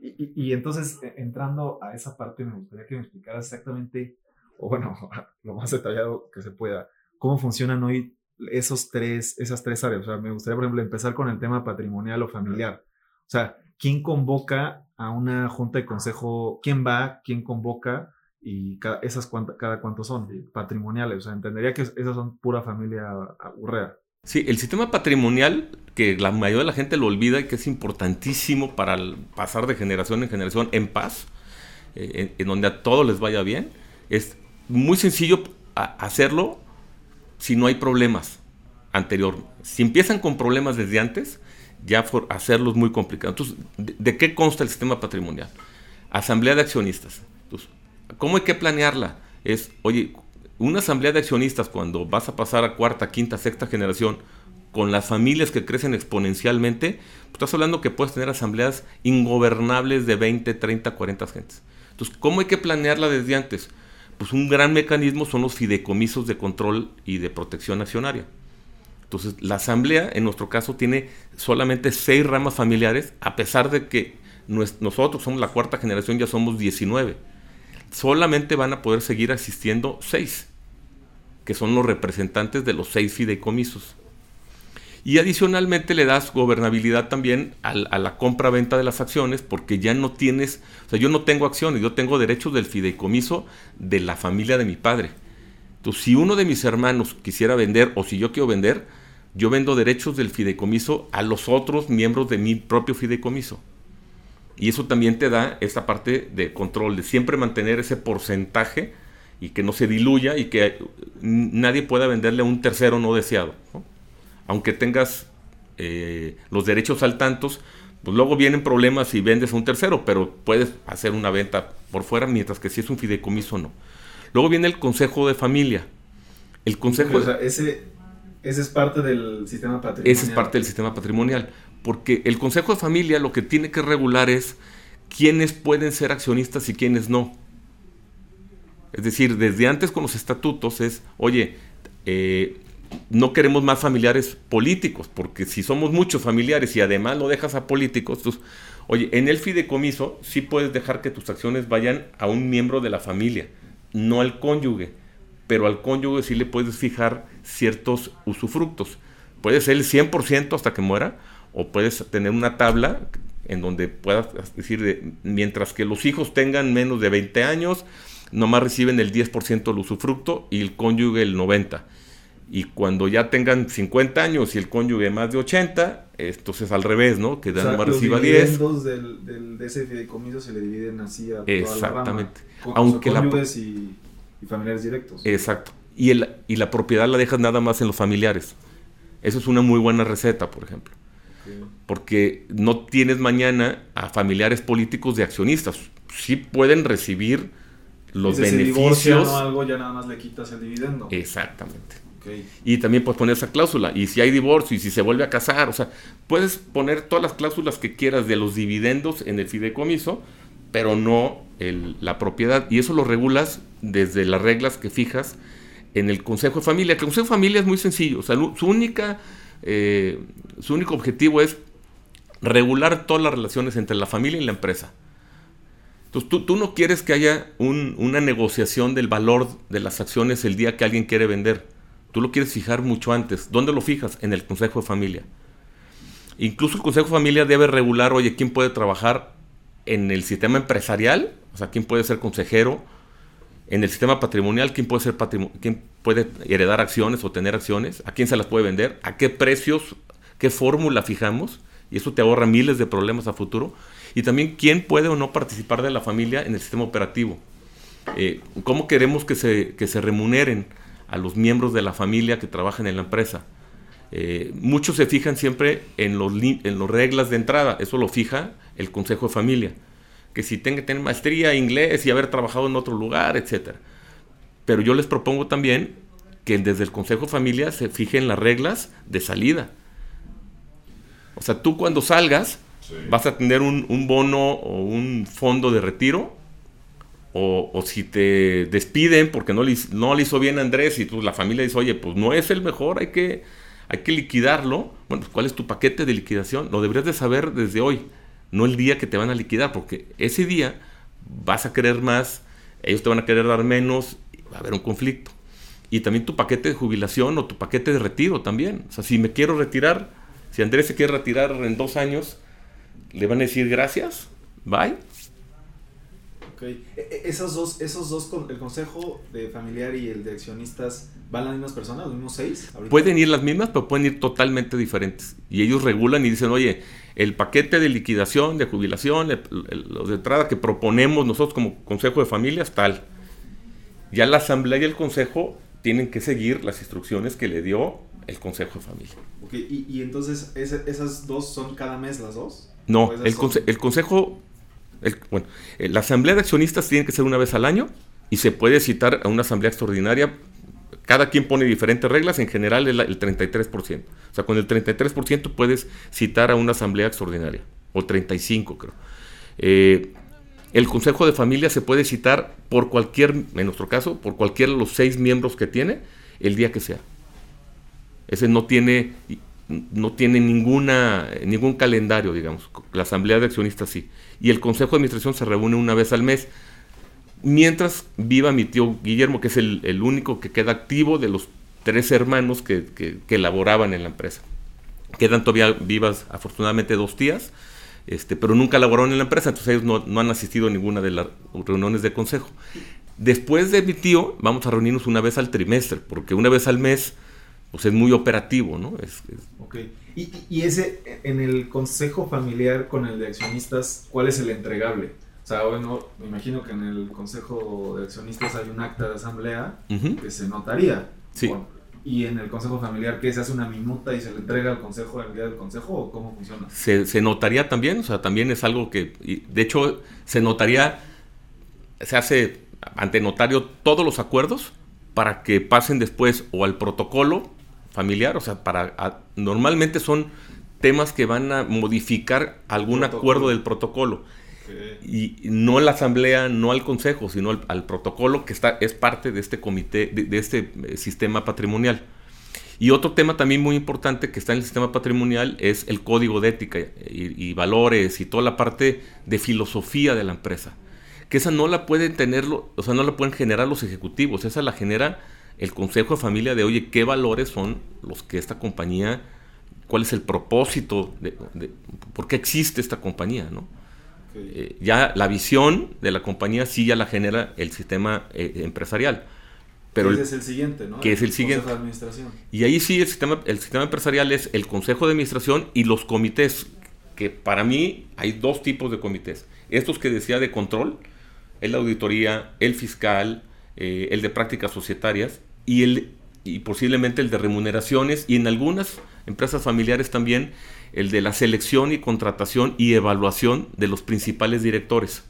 Y, entonces, e, entrando a esa parte, me gustaría que me explicaras exactamente, o bueno, lo más detallado que se pueda, cómo funcionan hoy esos tres, esas tres áreas. O sea, me gustaría, por ejemplo, empezar con el tema patrimonial o familiar. O sea, ¿quién convoca a una junta de consejo, quién va, quién convoca y cada, esas cada cuánto son patrimoniales. O sea, entendería que esas son pura familia urrea. Sí, el sistema patrimonial, que la mayoría de la gente lo olvida y que es importantísimo para pasar de generación en generación en paz, eh, en, donde a todos les vaya bien, es muy sencillo hacerlo si no hay problemas anterior. Si empiezan con problemas desde antes, ya por hacerlo es muy complicado. Entonces, ¿de, qué consta el sistema patrimonial? Asamblea de accionistas. Entonces, ¿cómo hay que planearla? Es, oye, una asamblea de accionistas cuando vas a pasar a cuarta, quinta, sexta generación con las familias que crecen exponencialmente, pues estás hablando que puedes tener asambleas ingobernables de 20, 30, 40 gentes. Entonces, ¿cómo hay que planearla desde antes? Pues un gran mecanismo son los fideicomisos de control y de protección accionaria. Entonces, la asamblea, en nuestro caso, tiene solamente seis ramas familiares, a pesar de que nosotros somos la cuarta generación, ya somos 19. solamente van a poder seguir asistiendo seis, que son los representantes de los seis fideicomisos. Y adicionalmente le das gobernabilidad también a, la compra-venta de las acciones, porque ya no tienes, o sea, yo no tengo acciones, yo tengo derechos del fideicomiso de la familia de mi padre. Entonces, si uno de mis hermanos quisiera vender o si yo quiero vender, yo vendo derechos del fideicomiso a los otros miembros de mi propio fideicomiso. Y eso también te da esa parte de control, de siempre mantener ese porcentaje y que no se diluya y que nadie pueda venderle a un tercero no deseado. Aunque tengas eh, los derechos al tantos, pues luego vienen problemas si vendes a un tercero, pero puedes hacer una venta por fuera, mientras que si es un fideicomiso no. Luego viene el consejo de familia. El consejo... ese, ese es parte del sistema patrimonial. Ese es parte del sistema patrimonial porque el Consejo de Familia lo que tiene que regular es quiénes pueden ser accionistas y quiénes no. Es decir, desde antes con los estatutos es, oye, eh, no queremos más familiares políticos, porque si somos muchos familiares y además lo dejas a políticos, oye, en el fideicomiso sí puedes dejar que tus acciones vayan a un miembro de la familia, no al cónyuge, pero al cónyuge sí le puedes fijar ciertos usufructos. Puede ser el 100% hasta que muera, o puedes tener una tabla en donde puedas decir, mientras que los hijos tengan menos de 20 años, nomás reciben el 10% del usufructo y el cónyuge el 90%. Y cuando ya tengan 50 años y el cónyuge más de 80, entonces al revés, ¿no? Que o nomás reciba 10. Los del, del, de ese fideicomiso se le dividen así a Exactamente. Toda la Aunque cónyuges y, y, familiares directos. Exacto. Y, el, y la propiedad la dejas nada más en los familiares. Eso es una muy buena receta, por ejemplo porque no tienes mañana a familiares políticos de accionistas. Sí pueden recibir los beneficios. o algo, ya nada más le quitas el dividendo. Exactamente. Y también puedes poner esa cláusula. Y si hay divorcio y si se vuelve a casar, o sea, puedes poner todas las cláusulas que quieras de los dividendos en el fideicomiso, pero no la propiedad. Y eso lo regulas desde las reglas que fijas en el Consejo de Familia. el Consejo de Familia es muy sencillo. Su única eh, su único objetivo es regular todas las relaciones entre la familia y la empresa. Entonces tú, tú no quieres que haya una negociación del valor de las acciones el día que alguien quiere vender. Tú lo quieres fijar mucho antes. ¿Dónde lo fijas? En el Consejo de Familia. Incluso el Consejo de Familia debe regular, oye, quién puede trabajar en el sistema empresarial, o sea, quién puede ser consejero, en el sistema patrimonial, quién puede, ser quién puede heredar acciones o tener acciones, a quién se las puede vender, a qué precios, qué fórmula fijamos, y eso te ahorra miles de problemas a futuro. Y también quién puede o no participar de la familia en el sistema operativo. Eh, ¿Cómo queremos que se, que se remuneren a los miembros de la familia que trabajan en la empresa? Eh, muchos se fijan siempre en los, en las reglas de entrada, eso lo fija el Consejo de Familia que si tenga que tener maestría, inglés y haber trabajado en otro lugar, etc. Pero yo les propongo también que desde el Consejo Familia se fijen las reglas de salida. O sea, tú cuando salgas vas a tener un, bono o un fondo de retiro. O, si te despiden porque no le, hizo bien Andrés y tú, la familia dice, oye, pues no es el mejor, hay que, hay que liquidarlo. Bueno, pues, ¿cuál es tu paquete de liquidación? Lo deberías de saber desde hoy no el día que te van a liquidar, porque ese día vas a querer más, ellos te van a querer dar menos, va a haber un conflicto. Y también tu paquete de jubilación o tu paquete de retiro también. O sea, si me quiero retirar, si Andrés se quiere retirar en dos años, le van a decir gracias, bye. Ok. E, e, esos dos, esos dos, el consejo de familiar y el de accionistas, ¿van las mismas personas, los mismos seis? Pueden ir las mismas, pero pueden ir totalmente diferentes. Y ellos regulan y dicen, oye, el paquete de liquidación, de jubilación, los de entrada que proponemos nosotros como Consejo de Familias, tal. Ya la Asamblea y el Consejo tienen que seguir las instrucciones que le dio el Consejo de Familia. Okay, y, entonces esas dos son cada mes las dos? No, el, el, Consejo, eh, la Asamblea de Accionistas tiene que ser una vez al año y se puede citar a una Asamblea Extraordinaria cada quien pone diferentes reglas, en general es el 33%. O sea, con el 33% puedes citar a una asamblea extraordinaria, o 35 creo. Eh, el Consejo de Familia se puede citar por cualquier, en nuestro caso, por cualquiera de los seis miembros que tiene, el día que sea. Ese no tiene, no tiene ninguna, ningún calendario, digamos. La Asamblea de Accionistas sí. Y el Consejo de Administración se reúne una vez al mes mientras viva mi tío Guillermo, que es el, único que queda activo de los tres hermanos que, que, laboraban en la empresa. Quedan todavía vivas, afortunadamente, dos tías, este, pero nunca laboraron en la empresa, entonces ellos no, no han asistido a ninguna de las reuniones de consejo. Después de mi tío, vamos a reunirnos una vez al trimestre, porque una vez al mes pues es muy operativo, ¿no? Es, ¿Y, ¿Y, ese, en el consejo familiar con el de accionistas, cuál es el entregable? O sea, bueno, me imagino que en el consejo de accionistas hay un acta de asamblea que se notaría. Sí. y en el consejo familiar, ¿qué? ¿Se hace una minuta y se le entrega al consejo el día del consejo o cómo funciona? Se, se notaría también, o sea, también es algo que, de hecho, se notaría, se hace ante notario todos los acuerdos para que pasen después o al protocolo familiar, o sea, para normalmente son temas que van a modificar algún acuerdo del protocolo. Y no la asamblea, no al consejo, sino al, protocolo que está, es parte de este comité, de, este eh, sistema patrimonial. Y otro tema también muy importante que está en el sistema patrimonial es el código de ética y valores y toda la parte de filosofía de la empresa que esa no la pueden tenerlo, o sea, no la pueden generar los ejecutivos, esa la genera el consejo de familia de, oye, ¿qué valores son los que esta compañía, cuál es el propósito, de, por qué existe esta compañía, ¿no? Eh, ya la visión de la compañía sí ya la genera el sistema eh, empresarial. Pero es el siguiente, ¿no? Que es el siguiente. administración. Y ahí sí el sistema, el sistema empresarial es el consejo de administración y los comités, que para mí hay dos tipos de comités. Estos que decía de control, el de auditoría, el fiscal, eh, el de prácticas societarias y, el, y posiblemente el de remuneraciones y en algunas empresas familiares también el de la selección y contratación y evaluación de los principales directores.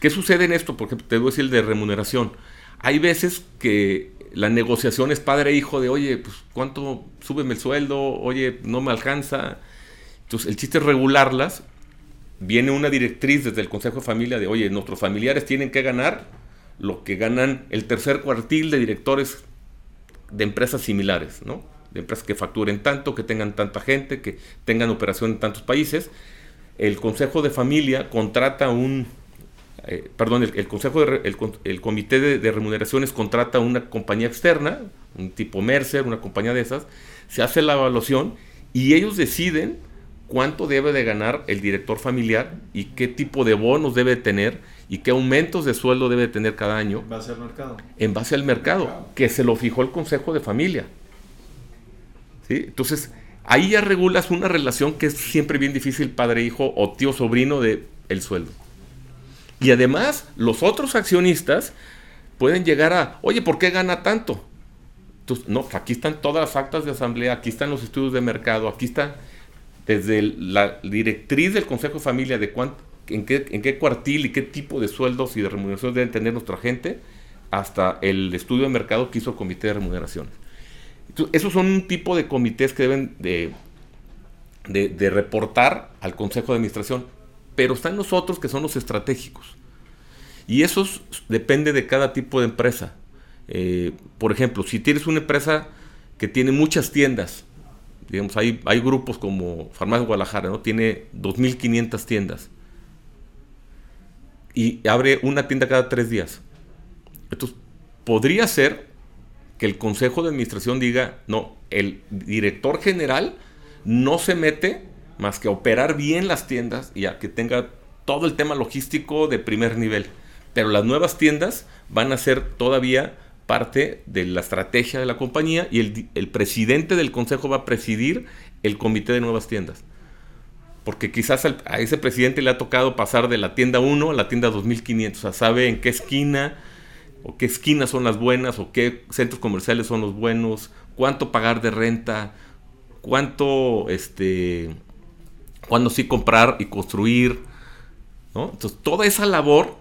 ¿Qué sucede en esto? Porque te voy a decir el de remuneración. Hay veces que la negociación es padre-hijo e de, oye, pues cuánto, súbeme el sueldo, oye, no me alcanza. Entonces el chiste es regularlas viene una directriz desde el Consejo de Familia de, oye, nuestros familiares tienen que ganar lo que ganan el tercer cuartil de directores de empresas similares, ¿no? De empresas que facturen tanto, que tengan tanta gente, que tengan operación en tantos países. El Consejo de Familia contrata un, eh, perdón, el, Consejo el, Comité de, de, Remuneraciones contrata una compañía externa, un tipo Mercer, una compañía de esas, se hace la evaluación y ellos deciden cuánto debe de ganar el director familiar y qué tipo de bonos debe tener y qué aumentos de sueldo debe tener cada año. En base al mercado. En base al mercado, que se lo fijó el Consejo de Familia. ¿Sí? Entonces, ahí ya regulas una relación que es siempre bien difícil padre-hijo o tío-sobrino de el sueldo. Y además, los otros accionistas pueden llegar a, oye, ¿por qué gana tanto? Entonces, no, aquí están todas las actas de asamblea, aquí están los estudios de mercado, aquí está desde la directriz del Consejo de Familia de cuánto, en, qué, en cuartil y qué tipo de sueldos y de remuneraciones deben tener nuestra gente, hasta el estudio de mercado que hizo el Comité de Remuneraciones. esos son un tipo de comités que deben de, reportar al Consejo de Administración, pero están los otros que son los estratégicos. Y esos depende de cada tipo de empresa. Eh, por ejemplo, si tienes una empresa que tiene muchas tiendas, Digamos, hay, hay grupos como Farmacia Guadalajara, ¿no? Tiene 2.500 tiendas. Y abre una tienda cada tres días. Entonces, podría ser que el consejo de administración diga, no, el director general no se mete más que a operar bien las tiendas y a que tenga todo el tema logístico de primer nivel. Pero las nuevas tiendas van a ser todavía parte de la estrategia de la compañía y el, presidente del consejo va a presidir el comité de nuevas tiendas. Porque quizás a ese presidente le ha tocado pasar de la tienda 1 a la tienda 2500. O sea, sabe en qué esquina o qué esquinas son las buenas o qué centros comerciales son los buenos, cuánto pagar de renta, cuánto, este, cuándo sí comprar y construir. Entonces, toda esa labor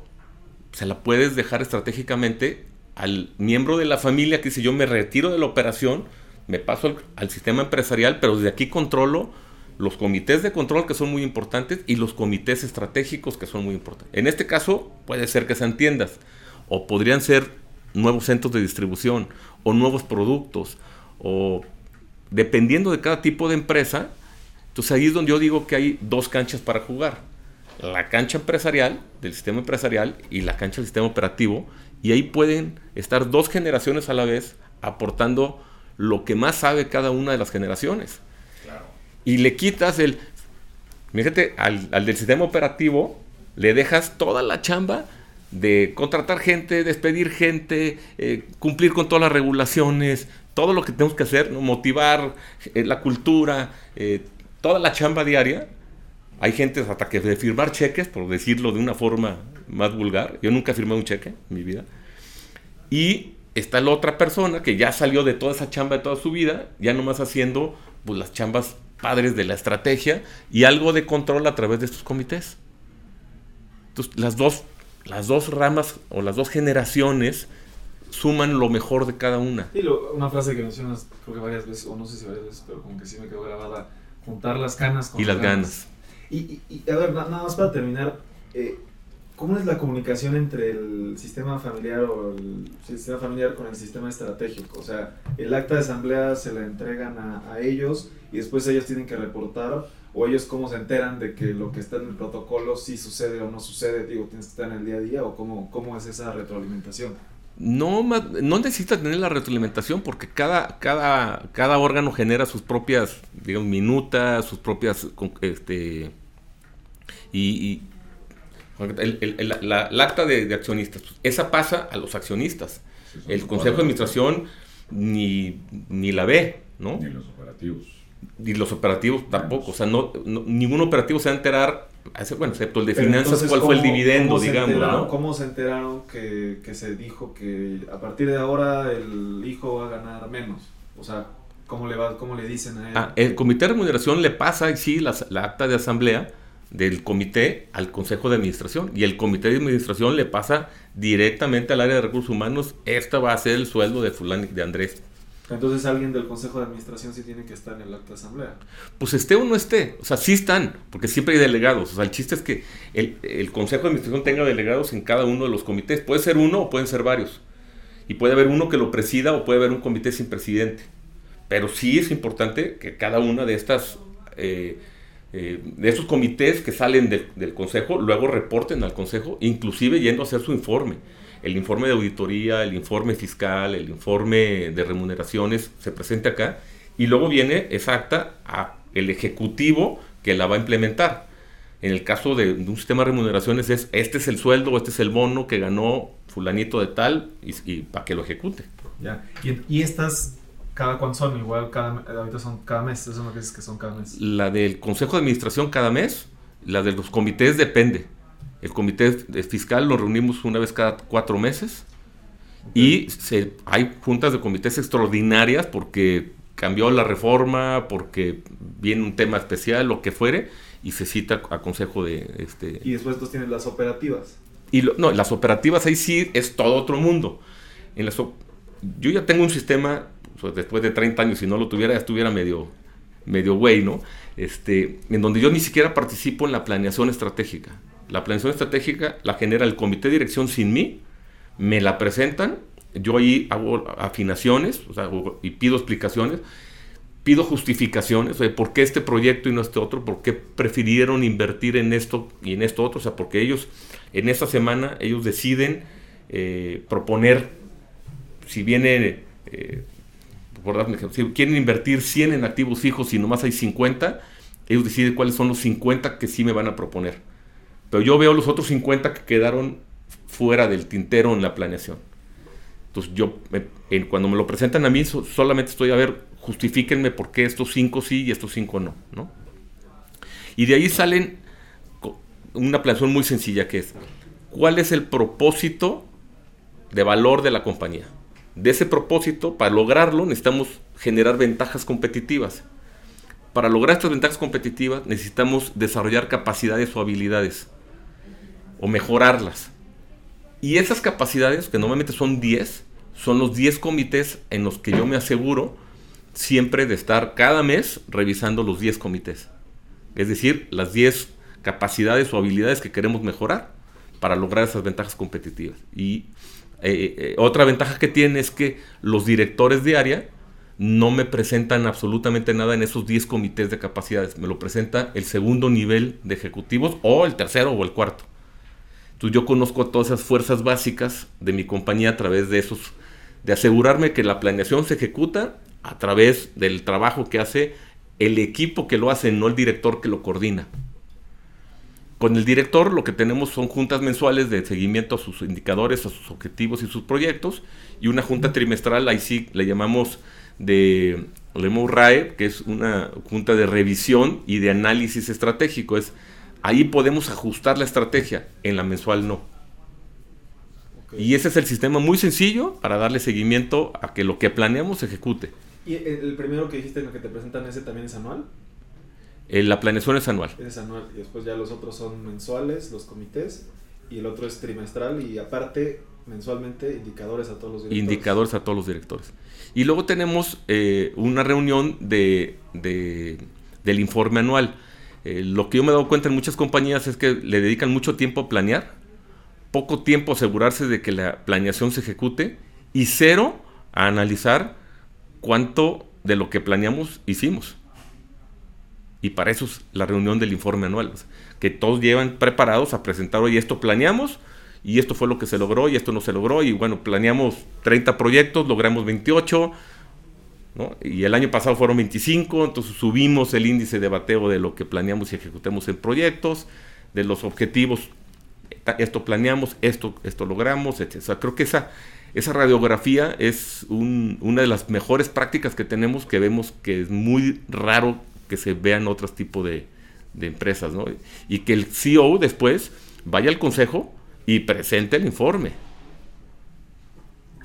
se la puedes dejar estratégicamente al miembro de la familia que dice yo me retiro de la operación, me paso al, sistema empresarial, pero desde aquí controlo los comités de control que son muy importantes y los comités estratégicos que son muy importantes. En este caso puede ser que sean tiendas o podrían ser nuevos centros de distribución o nuevos productos o dependiendo de cada tipo de empresa. Entonces ahí es donde yo digo que hay dos canchas para jugar. la cancha empresarial, del sistema empresarial y la cancha del sistema operativo, y ahí pueden estar dos generaciones a la vez aportando lo que más sabe cada una de las generaciones. Y le quitas el, fíjate, al, al del sistema operativo, le dejas toda la chamba de contratar gente, despedir gente, eh, cumplir con todas las regulaciones, todo lo que tenemos que hacer, motivar eh, la cultura, eh, toda la chamba diaria. Hay gente hasta que de firmar cheques, por decirlo de una forma más vulgar. Yo nunca firmado un cheque en mi vida. Y está la otra persona que ya salió de toda esa chamba de toda su vida, ya nomás haciendo pues, las chambas padres de la estrategia y algo de control a través de estos comités. Entonces, las dos las dos ramas o las dos generaciones suman lo mejor de cada una. Y una frase que mencionas creo que varias veces, o no sé si varias veces, pero como que sí me quedó grabada, juntar las canas con y las ganas. Y, a ver, nada más para terminar, eh, ¿cómo es la comunicación entre el sistema familiar o el sistema familiar con el sistema estratégico? O sea, el acta de asamblea se la entregan a, a ellos y después ellos tienen que reportar o ellos cómo se enteran de que lo que está en el protocolo sí sucede o no sucede, digo, tienes que estar en el día a día o cómo, cómo es esa retroalimentación. No, no necesitas tener la retroalimentación porque cada, cada, cada órgano genera sus propias, digamos, minutas, sus propias, este, y, el, la, acta de, accionistas, pues, esa pasa a los accionistas. el Consejo de Administración ni, ni la ve, ¿no? Ni los operativos y los operativos tampoco, o sea, no, ningún operativo se va a enterar, bueno, excepto el de finanzas, cuál fue el dividendo, digamos. ¿Cómo se enteraron que, se dijo que a partir de ahora el hijo va a ganar menos? O sea, ¿cómo le, va, cómo le dicen a él? Ah, el comité de remuneración le pasa, sí, la, la acta de asamblea del comité al consejo de administración y el comité de administración le pasa directamente al área de recursos humanos, esta va a ser el sueldo de fulano de Andrés entonces alguien del Consejo de Administración sí tiene que estar en el acta de asamblea. Pues esté o no esté, o sea, sí están, porque siempre hay delegados. O sea, el chiste es que el, Consejo de Administración tenga delegados en cada uno de los comités. Puede ser uno o pueden ser varios. Y puede haber uno que lo presida o puede haber un comité sin presidente. Pero sí es importante que cada una de estas... Eh, eh, de esos comités que salen del Consejo, luego reporten al Consejo, inclusive yendo a hacer su informe el informe de auditoría, el informe fiscal, el informe de remuneraciones se presenta acá y luego viene esa acta a el ejecutivo que la va a implementar. En el caso de, un sistema de remuneraciones es este es el sueldo, este es el bono que ganó fulanito de tal y, para que lo ejecute. Ya. Y, estas cada cuánto son igual cada ahorita son cada mes, eso es lo que dices que son cada mes. La del Consejo de Administración cada mes, la de los comités depende. El comité fiscal lo reunimos una vez cada cuatro meses y se, hay juntas de comités extraordinarias porque cambió la reforma, porque viene un tema especial, lo que fuere, y se cita a consejo de... Este, y después tú tienes las operativas. Y no, las operativas ahí sí es todo otro mundo. En las, yo ya tengo un sistema, pues, después de 30 años, si no lo tuviera, ya estuviera medio, medio güey, ¿no? Este, en donde yo ni siquiera participo en la planeación estratégica. La planeación estratégica la genera el comité de dirección sin mí, me la presentan, yo ahí hago afinaciones y pido explicaciones, pido justificaciones, de por qué este proyecto y no este otro, por qué prefirieron invertir en esto y en esto otro, o sea, porque ellos en esta semana ellos deciden eh, proponer, si viene, eh, si quieren invertir 100 en activos fijos y nomás hay 50, ellos deciden cuáles son los 50 que sí me van a proponer. Pero yo veo los otros 50 que quedaron fuera del tintero en la planeación. Entonces yo, cuando me lo presentan a mí, solamente estoy a ver, justifíquenme por qué estos 5 sí y estos 5 no, no. Y de ahí salen una planeación muy sencilla que es, ¿cuál es el propósito de valor de la compañía? De ese propósito, para lograrlo, necesitamos generar ventajas competitivas. Para lograr estas ventajas competitivas necesitamos desarrollar capacidades o habilidades o mejorarlas. Y esas capacidades, que normalmente son 10, son los 10 comités en los que yo me aseguro siempre de estar cada mes revisando los 10 comités. Es decir, las 10 capacidades o habilidades que queremos mejorar para lograr esas ventajas competitivas. Y eh, eh, otra ventaja que tiene es que los directores de no me presentan absolutamente nada en esos 10 comités de capacidades. Me lo presenta el segundo nivel de ejecutivos o el tercero o el cuarto. Entonces yo conozco todas esas fuerzas básicas de mi compañía a través de esos, de asegurarme que la planeación se ejecuta a través del trabajo que hace el equipo que lo hace, no el director que lo coordina. Con el director lo que tenemos son juntas mensuales de seguimiento a sus indicadores, a sus objetivos y sus proyectos, y una junta trimestral, ahí sí le llamamos de Lemo RAE, que es una junta de revisión y de análisis estratégico. Es, ahí podemos ajustar la estrategia, en la mensual no. Y ese es el sistema muy sencillo para darle seguimiento a que lo que planeamos se ejecute. ¿Y el primero que dijiste en el que te presentan ese también es anual? Eh, la planeación es anual. Es anual. Y después ya los otros son mensuales, los comités. Y el otro es trimestral y aparte mensualmente indicadores a todos los directores. Indicadores a todos los directores. Y luego tenemos eh, una reunión de, del informe anual. Eh, lo que yo me he dado cuenta en muchas compañías es que le dedican mucho tiempo a planear, poco tiempo a asegurarse de que la planeación se ejecute y cero a analizar cuánto de lo que planeamos hicimos. Y para eso es la reunión del informe anual. que todos llevan preparados a presentar, oye, esto planeamos y esto fue lo que se logró y esto no se logró. Y bueno, planeamos 30 proyectos, logramos 28. Y el año pasado fueron 25, entonces subimos el índice de bateo de lo que planeamos y ejecutamos en proyectos, de los objetivos, esto planeamos, esto, esto logramos, etc. creo que esa, esa radiografía es una de las mejores prácticas que tenemos que vemos que es muy raro que se vean otros tipos de, empresas, ¿no? Y que el CEO después vaya al consejo y presente el informe.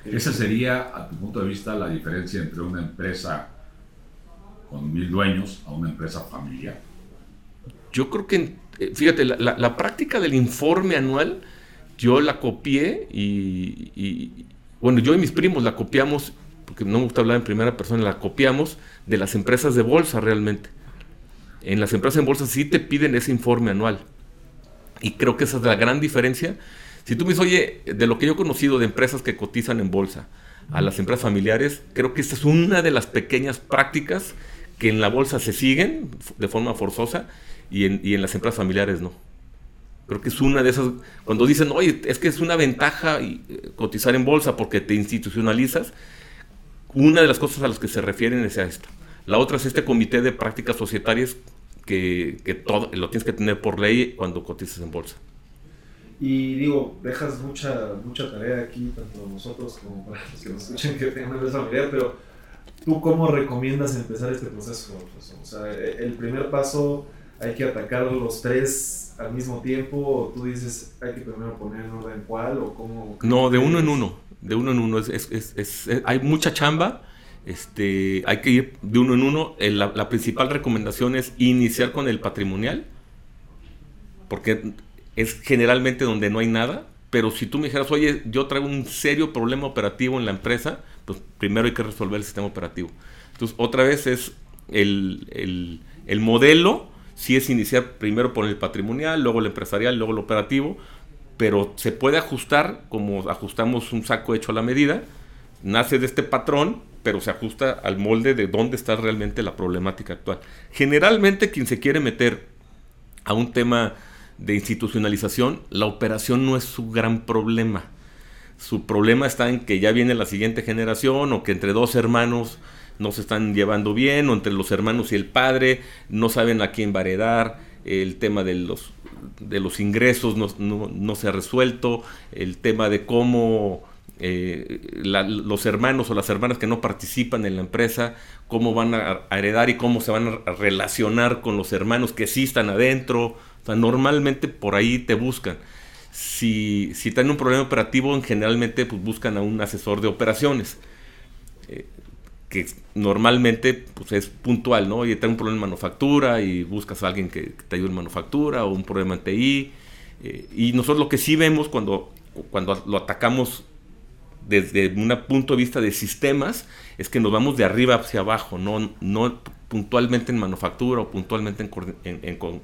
Esa sería, a tu punto de vista, la diferencia entre una empresa con mil dueños a una empresa familiar. Yo creo que, eh, fíjate, la, práctica del informe anual, yo la copié y, bueno, yo y mis primos la copiamos, porque no me gusta hablar en primera persona, la copiamos de las empresas de bolsa realmente. En las empresas en bolsa sí te piden ese informe anual. Y creo que esa es la gran diferencia. Si tú me dices, oye, de lo que yo he conocido de empresas que cotizan en bolsa a las empresas familiares, creo que esta es una de las pequeñas prácticas que en la bolsa se siguen de forma forzosa y en, y en las empresas familiares no. Creo que es una de esas, cuando dicen, oye, es que es una ventaja eh, cotizar en bolsa porque te institucionalizas, una de las cosas a las que se refieren es a esto. La otra es este comité de prácticas societarias que, todo, lo tienes que tener por ley cuando cotizas en bolsa. Y digo, dejas mucha, mucha tarea aquí, tanto nosotros como para los que nos escuchen que tengan una empresa familiar, pero ¿tú cómo recomiendas empezar este proceso? O sea, el primer paso hay que atacar los tres al mismo tiempo, o tú dices hay que primero poner en orden cuál, o cómo... No, de uno en uno de uno en uno. Es, hay mucha chamba. Este, hay que ir de uno en uno. la, principal recomendación es iniciar con el patrimonial, porque es generalmente donde no hay nada. Pero si tú me dijeras, oye, yo traigo un serio problema operativo en la empresa, pues primero hay que resolver el sistema operativo. Entonces, otra vez es el, el modelo, si es iniciar primero por el patrimonial, luego el empresarial, luego el operativo, pero se puede ajustar como ajustamos un saco hecho a la medida, nace de este patrón, pero se ajusta al molde de dónde está realmente la problemática actual. Generalmente quien se quiere meter a un tema de institucionalización, la operación no es su gran problema. Su problema está en que ya viene la siguiente generación o que entre dos hermanos no se están llevando bien o entre los hermanos y el padre no saben a quién va a heredar, el tema de los de los ingresos no, se ha resuelto, el tema de cómo eh, los hermanos o las hermanas que no participan en la empresa, cómo van a, heredar y cómo se van a relacionar con los hermanos que sí están adentro. O sea, normalmente por ahí te buscan. Si, si tienen un problema operativo, generalmente pues, buscan a un asesor de operaciones. Que normalmente pues, es puntual, ¿no? Y tengo un problema en manufactura y buscas a alguien que, te ayude en manufactura o un problema en TI. Eh, y nosotros lo que sí vemos cuando, cuando lo atacamos desde un punto de vista de sistemas es que nos vamos de arriba hacia abajo, no, no puntualmente en manufactura o puntualmente en, en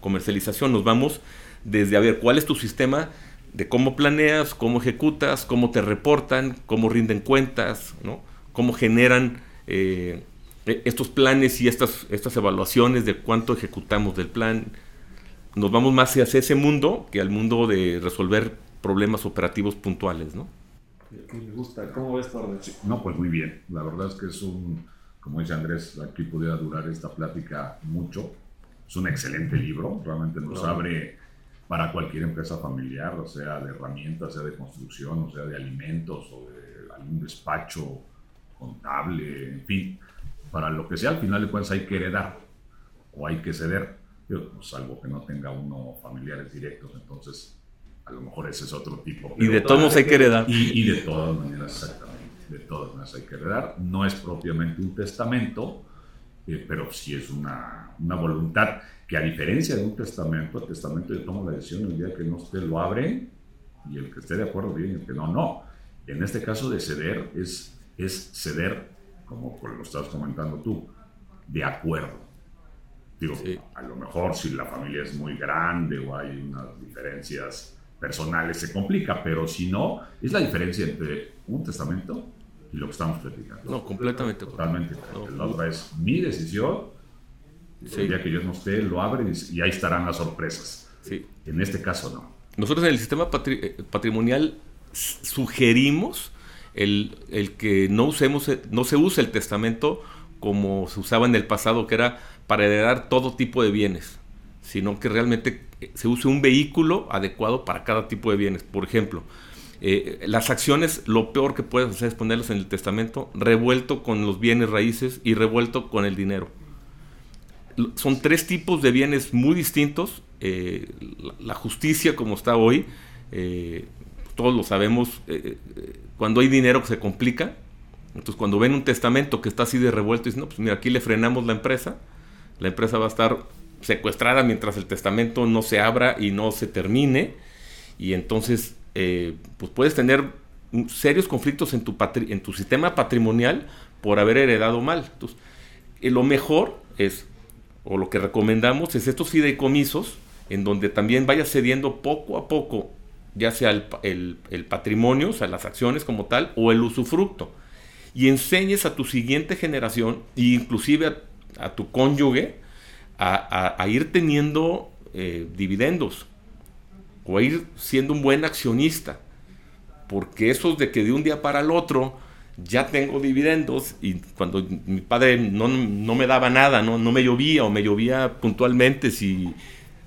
comercialización, nos vamos desde a ver cuál es tu sistema de cómo planeas, cómo ejecutas, cómo te reportan, cómo rinden cuentas, ¿no? Cómo generan eh, estos planes y estas, estas evaluaciones de cuánto ejecutamos del plan. Nos vamos más hacia ese mundo que al mundo de resolver problemas operativos puntuales, ¿no? Me gusta. ¿Cómo ves, No, pues muy bien. La verdad es que es un, como dice Andrés, aquí pudiera durar esta plática mucho. Es un excelente libro, realmente nos abre para cualquier empresa familiar, o sea de herramientas, sea de construcción, o sea de alimentos, o de algún despacho contable, en fin, para lo que sea, al final de cuentas hay que heredar o hay que ceder, salvo que no tenga uno familiares directos, entonces a lo mejor ese es otro tipo. Y de todos hay que heredar. Y, de todas maneras, exactamente, de todas maneras hay que heredar. No es propiamente un testamento, eh, pero sí es una, una, voluntad que a diferencia de un testamento, el testamento yo tomo la decisión el día que no esté lo abre y el que esté de acuerdo bien, el que no, no. En este caso de ceder es, es ceder, como lo estabas comentando tú, de acuerdo. Digo, a lo mejor si la familia es muy grande o hay unas diferencias personales se complica, pero si no, es la diferencia entre un testamento y lo que estamos platicando. No, completamente. Totalmente. la otra es mi decisión. El día que yo no esté, lo abren y, ahí estarán las sorpresas. Sí. En este caso, no. Nosotros en el sistema eh, patrimonial sugerimos el, el, que no, usemos, eh, no se use el testamento como se usaba en el pasado, que era para heredar todo tipo de bienes, sino que realmente se use un vehículo adecuado para cada tipo de bienes. Por ejemplo, eh, las acciones, lo peor que puedes hacer es ponerlas en el testamento, revuelto con los bienes raíces y revuelto con el dinero. Son tres tipos de bienes muy distintos. Eh, la, justicia, como está hoy, eh, todos lo sabemos, cuando hay dinero que se complica. Entonces, cuando ven un testamento que está así de revuelto, dicen, no, pues mira, aquí le frenamos la empresa. La empresa va a estar secuestrada mientras el testamento no se abra y no se termine. Y entonces, eh, pues puedes tener serios conflictos en tu, en tu sistema patrimonial por haber heredado mal. Entonces, eh, lo mejor es, o lo que recomendamos, es estos fideicomisos, en donde también vayas cediendo poco a poco, ya sea el, el patrimonio, o sea, las acciones como tal, o el usufructo. Y enseñes a tu siguiente generación, e inclusive a tu cónyuge, a, ir teniendo eh, dividendos o a ir siendo un buen accionista. Porque esos de que de un día para el otro ya tengo dividendos y cuando mi padre no, me daba nada, no, no me llovía o me llovía puntualmente si,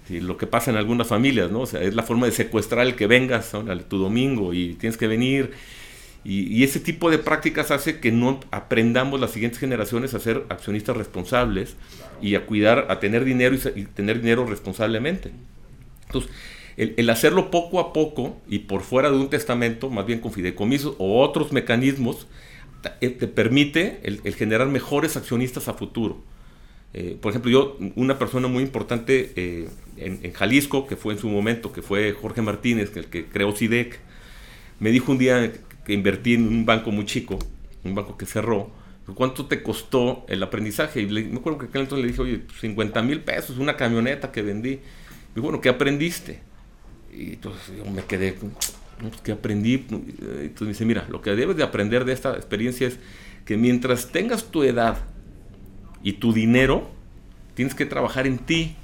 lo que pasa en algunas familias, ¿no? O sea, es la forma de secuestrar el que vengas a tu domingo y tienes que venir y, ese tipo de prácticas hace que no aprendamos las siguientes generaciones a ser accionistas responsables y a cuidar, a tener dinero y, tener dinero responsablemente. Entonces, el, hacerlo poco a poco y por fuera de un testamento, más bien con fideicomisos o otros mecanismos, te, eh, permite el, generar mejores accionistas a futuro. Eh, por ejemplo, yo, una persona muy importante eh, en, en, Jalisco, que fue en su momento, que fue Jorge Martínez, el que creó CIDEC, me dijo un día que invertí en un banco muy chico, un banco que cerró, ¿cuánto te costó el aprendizaje? Y me acuerdo que aquel entonces le dije, oye, 50 mil pesos, una camioneta que vendí. Y bueno, ¿qué aprendiste? Y entonces yo me quedé, pues, ¿qué aprendí? Entonces me dice, mira, lo que debes de aprender de esta experiencia es que mientras tengas tu edad y tu dinero, tienes que trabajar en ti,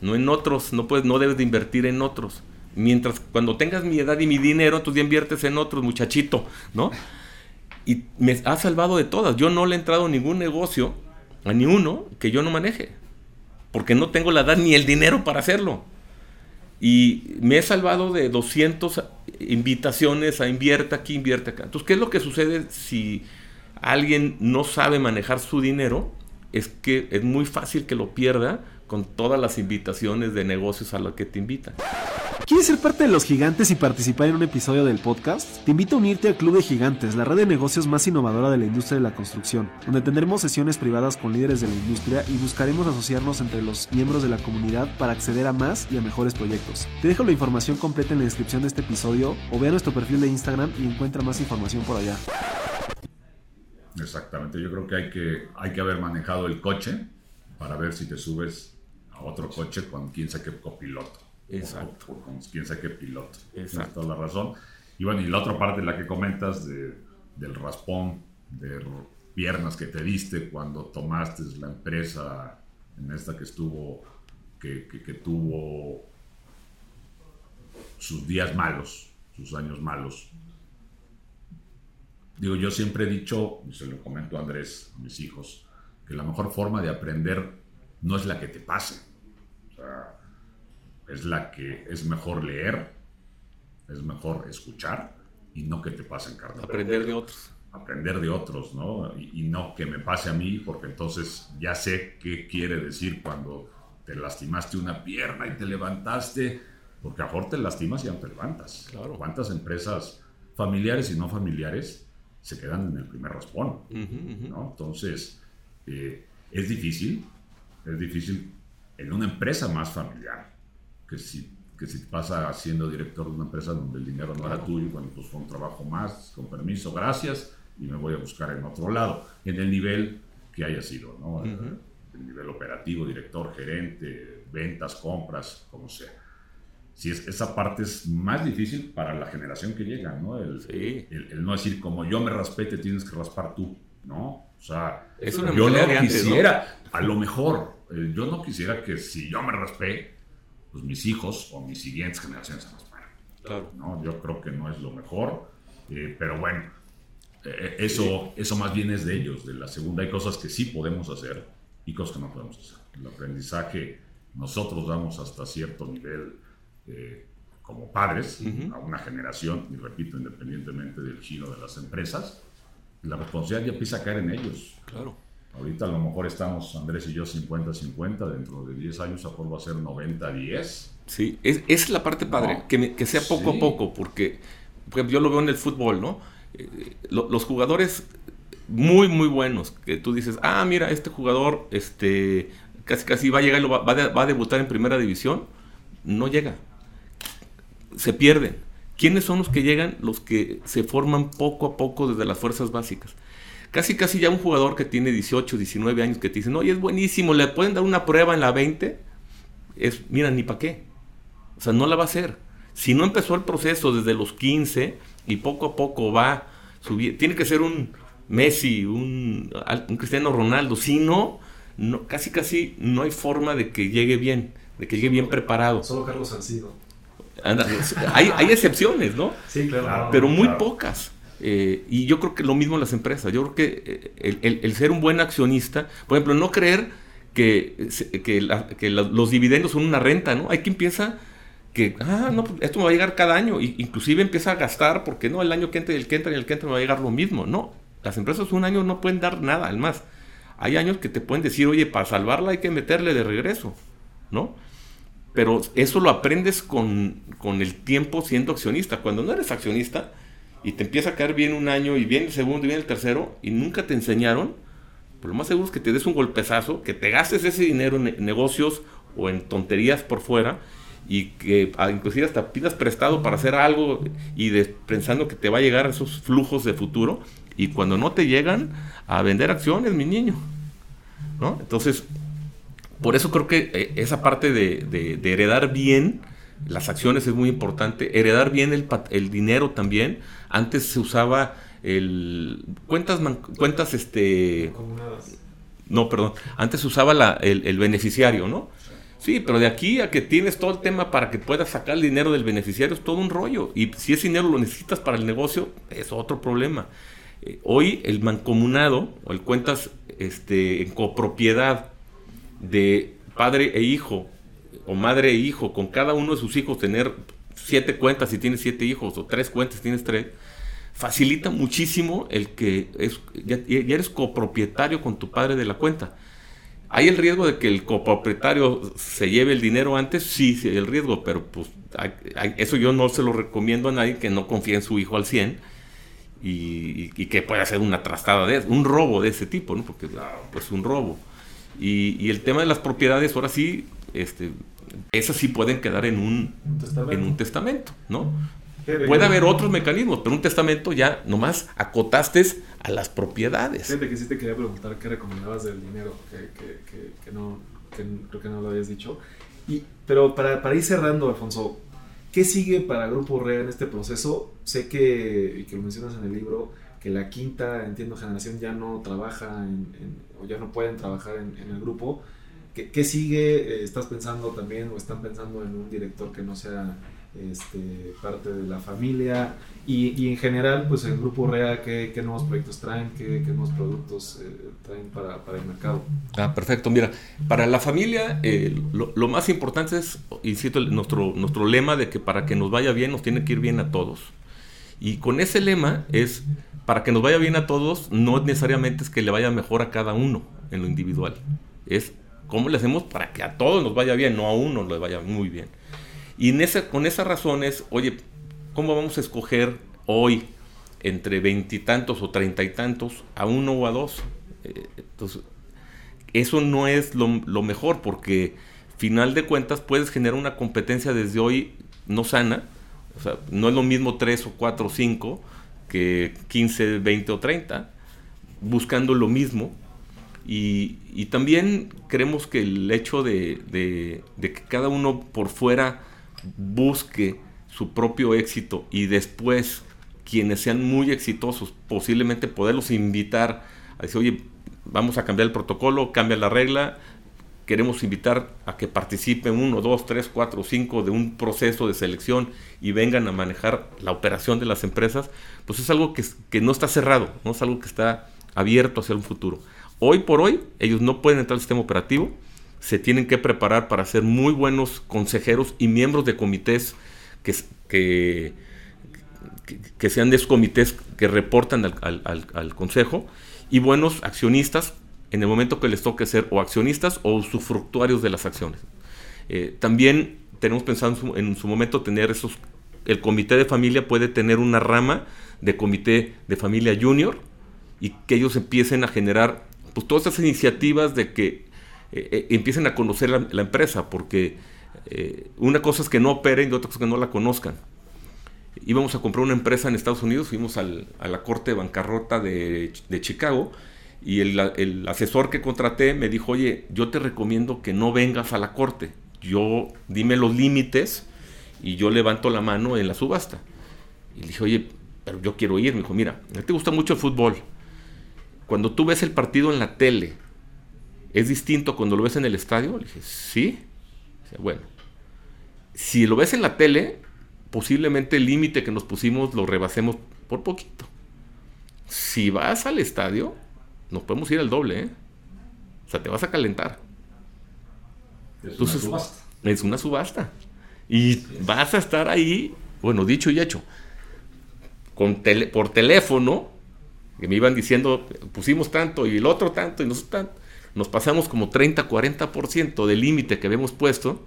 no en otros, no, puedes, no debes de invertir en otros. Mientras cuando tengas mi edad y mi dinero, tú ya inviertes en otros, muchachito, ¿no? Y me ha salvado de todas. Yo no le he entrado a ningún negocio, a ni uno, que yo no maneje. Porque no tengo la edad ni el dinero para hacerlo. Y me he salvado de 200 invitaciones a invierta aquí, invierte acá. Entonces, ¿qué es lo que sucede si alguien no sabe manejar su dinero? Es que es muy fácil que lo pierda con todas las invitaciones de negocios a los que te invitan. ¿Quieres ser parte de los gigantes y participar en un episodio del podcast? Te invito a unirte al Club de Gigantes, la red de negocios más innovadora de la industria de la construcción, donde tendremos sesiones privadas con líderes de la industria y buscaremos asociarnos entre los miembros de la comunidad para acceder a más y a mejores proyectos. Te dejo la información completa en la descripción de este episodio o ve a nuestro perfil de Instagram y encuentra más información por allá. Exactamente, yo creo que hay que, hay que haber manejado el coche para ver si te subes a otro coche con quién sabe qué copiloto. Exacto. O, con quién sabe qué piloto. Exacto. toda la razón. Y bueno, y la otra parte, la que comentas de, del raspón, de piernas que te diste cuando tomaste la empresa en esta que estuvo, que, que, que tuvo sus días malos, sus años malos. Digo, yo siempre he dicho, y se lo comento a Andrés, a mis hijos, que la mejor forma de aprender no es la que te pase. O sea, es la que es mejor leer, es mejor escuchar y no que te pasen carta. Aprender de otros. Aprender de otros, ¿no? Y, y, no que me pase a mí, porque entonces ya sé qué quiere decir cuando te lastimaste una pierna y te levantaste, porque a te lastimas y ya te levantas. Claro. ¿Cuántas empresas familiares y no familiares se quedan en el primer raspón? Uh -huh, uh -huh. ¿no? Entonces, eh, es difícil, es difícil en una empresa más familiar, que si, que si pasa siendo director de una empresa donde el dinero no era tuyo, bueno, pues un trabajo más, con permiso, gracias, y me voy a buscar en otro lado, en el nivel que haya sido, ¿no? Ujú. El nivel operativo, director, gerente, ventas, compras, como sea. Si es, esa parte es más difícil para la generación que llega, ¿no? El, Sí. el, el no decir, como yo me raspé, te tienes que raspar tú, ¿no? O sea, Es una yo no de antes, ¿no? quisiera, a lo mejor, eh, yo no quisiera que si yo me raspé, pues mis hijos o mis siguientes generaciones se rasparan. Claro. ¿no? Yo creo que no es lo mejor, eh, pero bueno, eh, eso, eso más bien es de ellos, de la segunda. Hay cosas que sí podemos hacer y cosas que no podemos hacer. El aprendizaje nosotros damos hasta cierto nivel eh, como padres Ujú. a una generación, y repito, independientemente del giro de las empresas, la responsabilidad ya empieza a caer en ellos. Claro. Ahorita a lo mejor estamos Andrés y yo 50-50, dentro de 10 años a va a ser 90-10. Sí, es, es la parte padre, No. que, me- que sea poco Sí. a poco, porque por ejemplo, yo lo veo en el fútbol, ¿no? Eh, lo- los jugadores muy, muy buenos, que tú dices, ah, mira, este jugador este, casi casi va a llegar, y lo va, va de- va a debutar en primera división, no llega. Se pierden. ¿Quiénes son los que llegan? Los que se forman poco a poco desde las fuerzas básicas. Casi, casi ya un jugador que tiene 18, 19 años que te dicen, oye, es buenísimo, le pueden dar una prueba en la 20, es, mira, ni para qué. O sea, no la va a hacer. Si no empezó el proceso desde los 15 y poco a poco va subir, tiene que ser un Messi, un, un Cristiano Ronaldo. Si no, no, casi casi no hay forma de que llegue bien, de que llegue bien preparado. Solo Carlos Salcido. Anda, hay, hay excepciones, ¿no? Sí, claro. Pero muy Claro. pocas. Eh, y yo creo que lo mismo en las empresas. Yo creo que eh, el, el- el ser un buen accionista, por ejemplo, no creer que, que, la- que la- los dividendos son una renta, ¿no? Hay quien piensa que, ah, no, pues, esto me va a llegar cada año, y inclusive empieza a gastar porque no, el año que entra y el que entra y el que entra me va a llegar lo mismo. No, las empresas un año no pueden dar nada, al más. Hay años que te pueden decir, oye, para salvarla hay que meterle de regreso, ¿no? Pero eso lo aprendes con, con el tiempo siendo accionista. Cuando no eres accionista y te empieza a caer bien un año y viene el segundo y viene el tercero y nunca te enseñaron, pues lo más seguro es que te des un golpezazo, que te gastes ese dinero en ne- negocios o en tonterías por fuera y que ah, inclusive hasta pidas prestado para hacer algo y pensando que te va a llegar esos flujos de futuro y cuando no te llegan a vender acciones, mi niño. ¿no? Entonces, por eso creo que eh, esa parte de, de- de heredar bien las acciones es muy importante. Heredar bien el, el dinero también. Antes se usaba el cuentas man- cuentas este no, perdón. Antes se usaba la- el, el beneficiario, ¿no? Sí, pero de aquí a que tienes todo el tema para que puedas sacar el dinero del beneficiario es todo un rollo. Y si ese dinero lo necesitas para el negocio, es otro problema. Eh, hoy el mancomunado o el cuentas este, en copropiedad de padre e hijo o madre e hijo, con cada uno de sus hijos tener siete cuentas si tienes siete hijos o tres cuentas si tienes tres, facilita muchísimo el que es, ya, eres copropietario con tu padre de la cuenta. ¿Hay el riesgo de que el copropietario se lleve el dinero antes? Sí, hay el riesgo, pero pues eso yo no se lo recomiendo a nadie que no confíe en su hijo al 100 y, y- y que pueda hacer una trastada de un robo de ese tipo, ¿no? Porque pues un robo. Y, y el tema de las propiedades, ahora sí, este, esas sí pueden quedar en un, testamento. en un testamento, ¿no? Puede haber otros mecanismos, pero un testamento ya nomás acotaste a las propiedades. Fíjate que sí te quería preguntar qué recomendabas del dinero, que, que, que, que no, que creo que no lo habías dicho. Y, pero para, para ir cerrando, Alfonso, ¿Qué sigue para Grupo REA en este proceso? Sé que, y que lo mencionas en el libro, que la quinta, entiendo, generación ya no trabaja en, o ya no pueden trabajar en, el grupo. ¿Qué, ¿Qué, sigue? ¿Estás pensando también o están pensando en un director que no sea este, parte de la familia? Y, y en general, pues el grupo REA, ¿qué, qué nuevos proyectos traen? ¿Qué, qué nuevos productos eh, traen para, para, el mercado? Ah, perfecto. Mira, para la familia eh, lo, lo, más importante es, insisto, nuestro, nuestro lema de que para que nos vaya bien nos tiene que ir bien a todos. Y con ese lema es, para que nos vaya bien a todos, no necesariamente es que le vaya mejor a cada uno en lo individual. Es cómo le hacemos para que a todos nos vaya bien, no a uno le vaya muy bien. Y en esa, con esas razones, oye, ¿cómo vamos a escoger hoy entre veintitantos o treinta y tantos a uno o a dos? Eh, entonces, eso no es lo, lo, mejor porque final de cuentas puedes generar una competencia desde hoy no sana. O sea, no es lo mismo tres o cuatro o cinco que 15, 20 o 30, buscando lo mismo. Y, también creemos que el hecho de, de que cada uno por fuera busque su propio éxito y después quienes sean muy exitosos, posiblemente poderlos invitar a decir, oye, vamos a cambiar el protocolo, cambia la regla, queremos invitar a que participen uno, dos, tres, cuatro, cinco de un proceso de selección y vengan a manejar la operación de las empresas, pues es algo que, no está cerrado, no es algo que está abierto hacia un futuro. Hoy por hoy, ellos no pueden entrar al sistema operativo, se tienen que preparar para ser muy buenos consejeros y miembros de comités que, sean de esos comités que reportan al, consejo y buenos accionistas en el momento que les toque ser o accionistas o usufructuarios de las acciones. Eh, también tenemos pensado en su, en su, momento tener esos, el comité de familia puede tener una rama de comité de familia junior y que ellos empiecen a generar pues todas esas iniciativas de que eh, empiecen a conocer la, empresa, porque eh, una cosa es que no operen y otra cosa es que no la conozcan. Íbamos a comprar una empresa en Estados Unidos, fuimos al, a la corte bancarrota de, de Chicago y el, asesor que contraté me dijo, oye, yo te recomiendo que no vengas a la corte, yo dime los límites y yo levanto la mano en la subasta. Y le dije, oye, pero yo quiero ir. Me dijo, mira, a te gusta mucho el fútbol. Cuando tú ves el partido en la tele, ¿Es distinto cuando lo ves en el estadio? Le dije, sí. Bueno, si lo ves en la tele, posiblemente el límite que nos pusimos lo rebasemos por poquito. Si vas al estadio, nos podemos ir al doble, ¿eh? O sea, te vas a calentar. Es Entonces, una subasta. Es una subasta. Y vas a estar ahí, bueno, dicho y hecho, con tele, por teléfono, que me iban diciendo, pusimos tanto y el otro tanto y nosotros tanto nos pasamos como 30-40% del límite que habíamos puesto.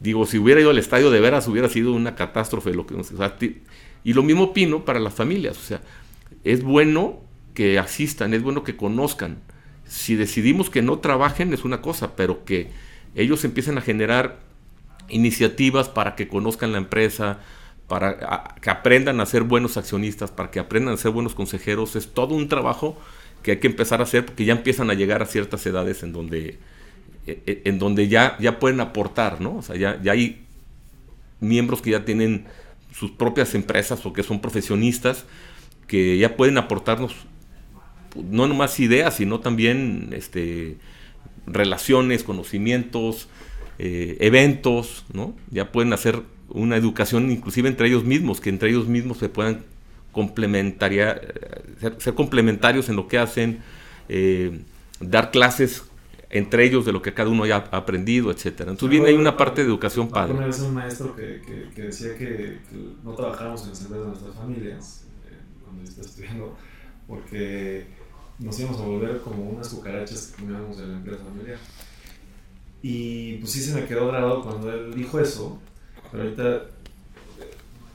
Digo, si hubiera ido al estadio de veras hubiera sido una catástrofe. Lo que, o sea, y lo mismo opino para las familias. O sea, es bueno que asistan, es bueno que conozcan. Si decidimos que no trabajen es una cosa, pero que ellos empiecen a generar iniciativas para que conozcan la empresa, para que aprendan a ser buenos accionistas, para que aprendan a ser buenos consejeros, es todo un trabajo que hay que empezar a hacer porque ya empiezan a llegar a ciertas edades en donde, en donde ya, ya pueden aportar, ¿no? O sea, ya, ya hay miembros que ya tienen sus propias empresas o que son profesionistas que ya pueden aportarnos no nomás ideas, sino también este, relaciones, conocimientos, eh, eventos, ¿no? Ya pueden hacer una educación inclusive entre ellos mismos, que entre ellos mismos se puedan complementaria, ser, ser, complementarios en lo que hacen, eh, dar clases entre ellos de lo que cada uno haya aprendido, etcétera. Entonces viene ahí una parte de educación padre. Una vez un maestro que, que, decía que, no trabajamos en las empresas de nuestras familias, eh, cuando yo estaba estudiando, porque nos íbamos a volver como unas cucarachas que comíamos en la empresa familiar. Y pues sí se me quedó grabado cuando él dijo eso, pero ahorita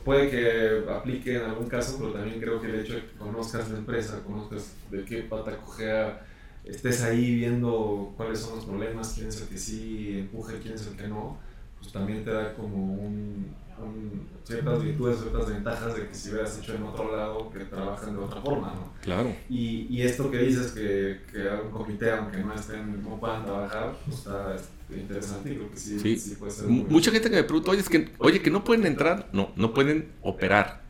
puede que aplique en algún caso, pero también creo que el hecho de que conozcas la empresa, conozcas de qué pata cojea, estés ahí viendo cuáles son los problemas, quién es el que sí empuje, quién es el que no, pues también te da como un, ciertas virtudes, ciertas ventajas de que si hubieras hecho en otro lado que trabajan de otra forma, ¿no? Claro. Y, y esto que dices que, que un comité, aunque no estén, no puedan trabajar, pues está interesante y creo que sí, sí. puede ser. Mucha gente que me pregunta, oye, es que, oye, que no pueden entrar, no, no pueden operar.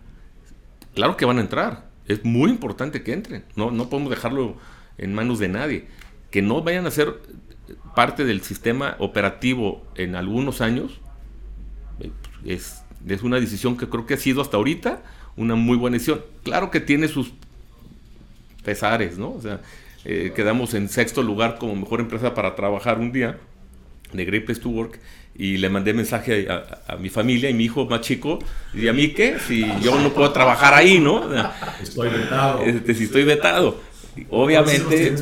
Claro que van a entrar, es muy importante que entren, no, no podemos dejarlo en manos de nadie. Que no vayan a ser parte del sistema operativo en algunos años, eh, es, es una decisión que creo que ha sido hasta ahorita una muy buena decisión. Claro que tiene sus pesares, ¿no? O sea, eh, quedamos en sexto lugar como mejor empresa para trabajar un día de Great Place to Work y le mandé mensaje a, mi familia y mi hijo más chico y a mí qué si yo no puedo trabajar ahí no estoy vetado este, si estoy vetado obviamente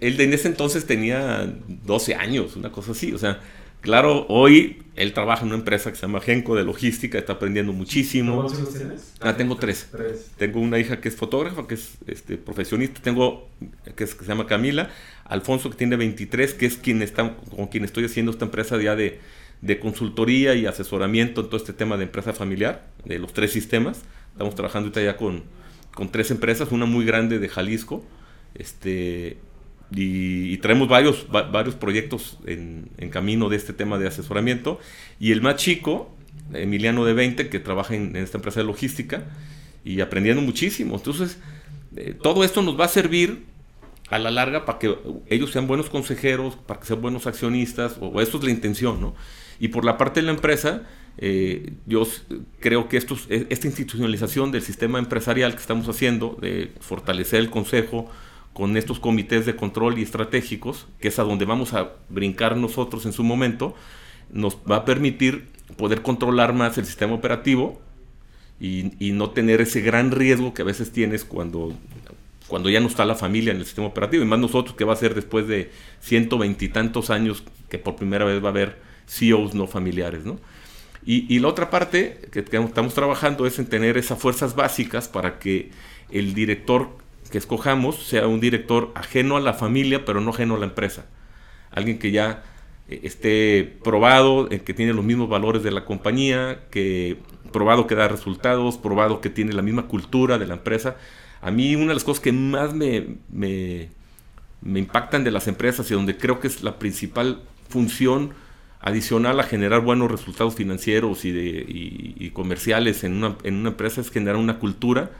él en ese entonces tenía 12 años una cosa así o sea Claro, hoy él trabaja en una empresa que se llama Genco de logística, está aprendiendo muchísimo. ¿Cuántos hijos tienes? Ah, tengo tres. Tengo una hija que es fotógrafa, que es este, profesionista, tengo que, se llama Camila, Alfonso que tiene 23, que es quien está, con quien estoy haciendo esta empresa ya de, de consultoría y asesoramiento en todo este tema de empresa familiar, de los tres sistemas. Estamos trabajando ahorita ya con, con tres empresas, una muy grande de Jalisco, este, y, traemos varios, varios proyectos en, camino de este tema de asesoramiento. Y el más chico, Emiliano de 20, que trabaja en, esta empresa de logística y aprendiendo muchísimo. Entonces, eh, todo esto nos va a servir a la larga para que ellos sean buenos consejeros, para que sean buenos accionistas, o, eso es la intención, ¿no? Y por la parte de la empresa, eh, yo creo que e, esta institucionalización del sistema empresarial que estamos haciendo, de fortalecer el consejo, con estos comités de control y estratégicos, que es a donde vamos a brincar nosotros en su momento, nos va a permitir poder controlar más el sistema operativo y, no tener ese gran riesgo que a veces tienes cuando, cuando ya no está la familia en el sistema operativo, y más nosotros que va a ser después de ciento veintitantos años que por primera vez va a haber CEOs no familiares, ¿no? Y, y, la otra parte que estamos trabajando es en tener esas fuerzas básicas para que el director que escojamos sea un director ajeno a la familia, pero no ajeno a la empresa. Alguien que ya eh, esté probado, eh, que tiene los mismos valores de la compañía, que probado que da resultados, probado que tiene la misma cultura de la empresa. A mí una de las cosas que más me, me, impactan de las empresas y donde creo que es la principal función adicional a generar buenos resultados financieros y, comerciales en una, empresa es generar una cultura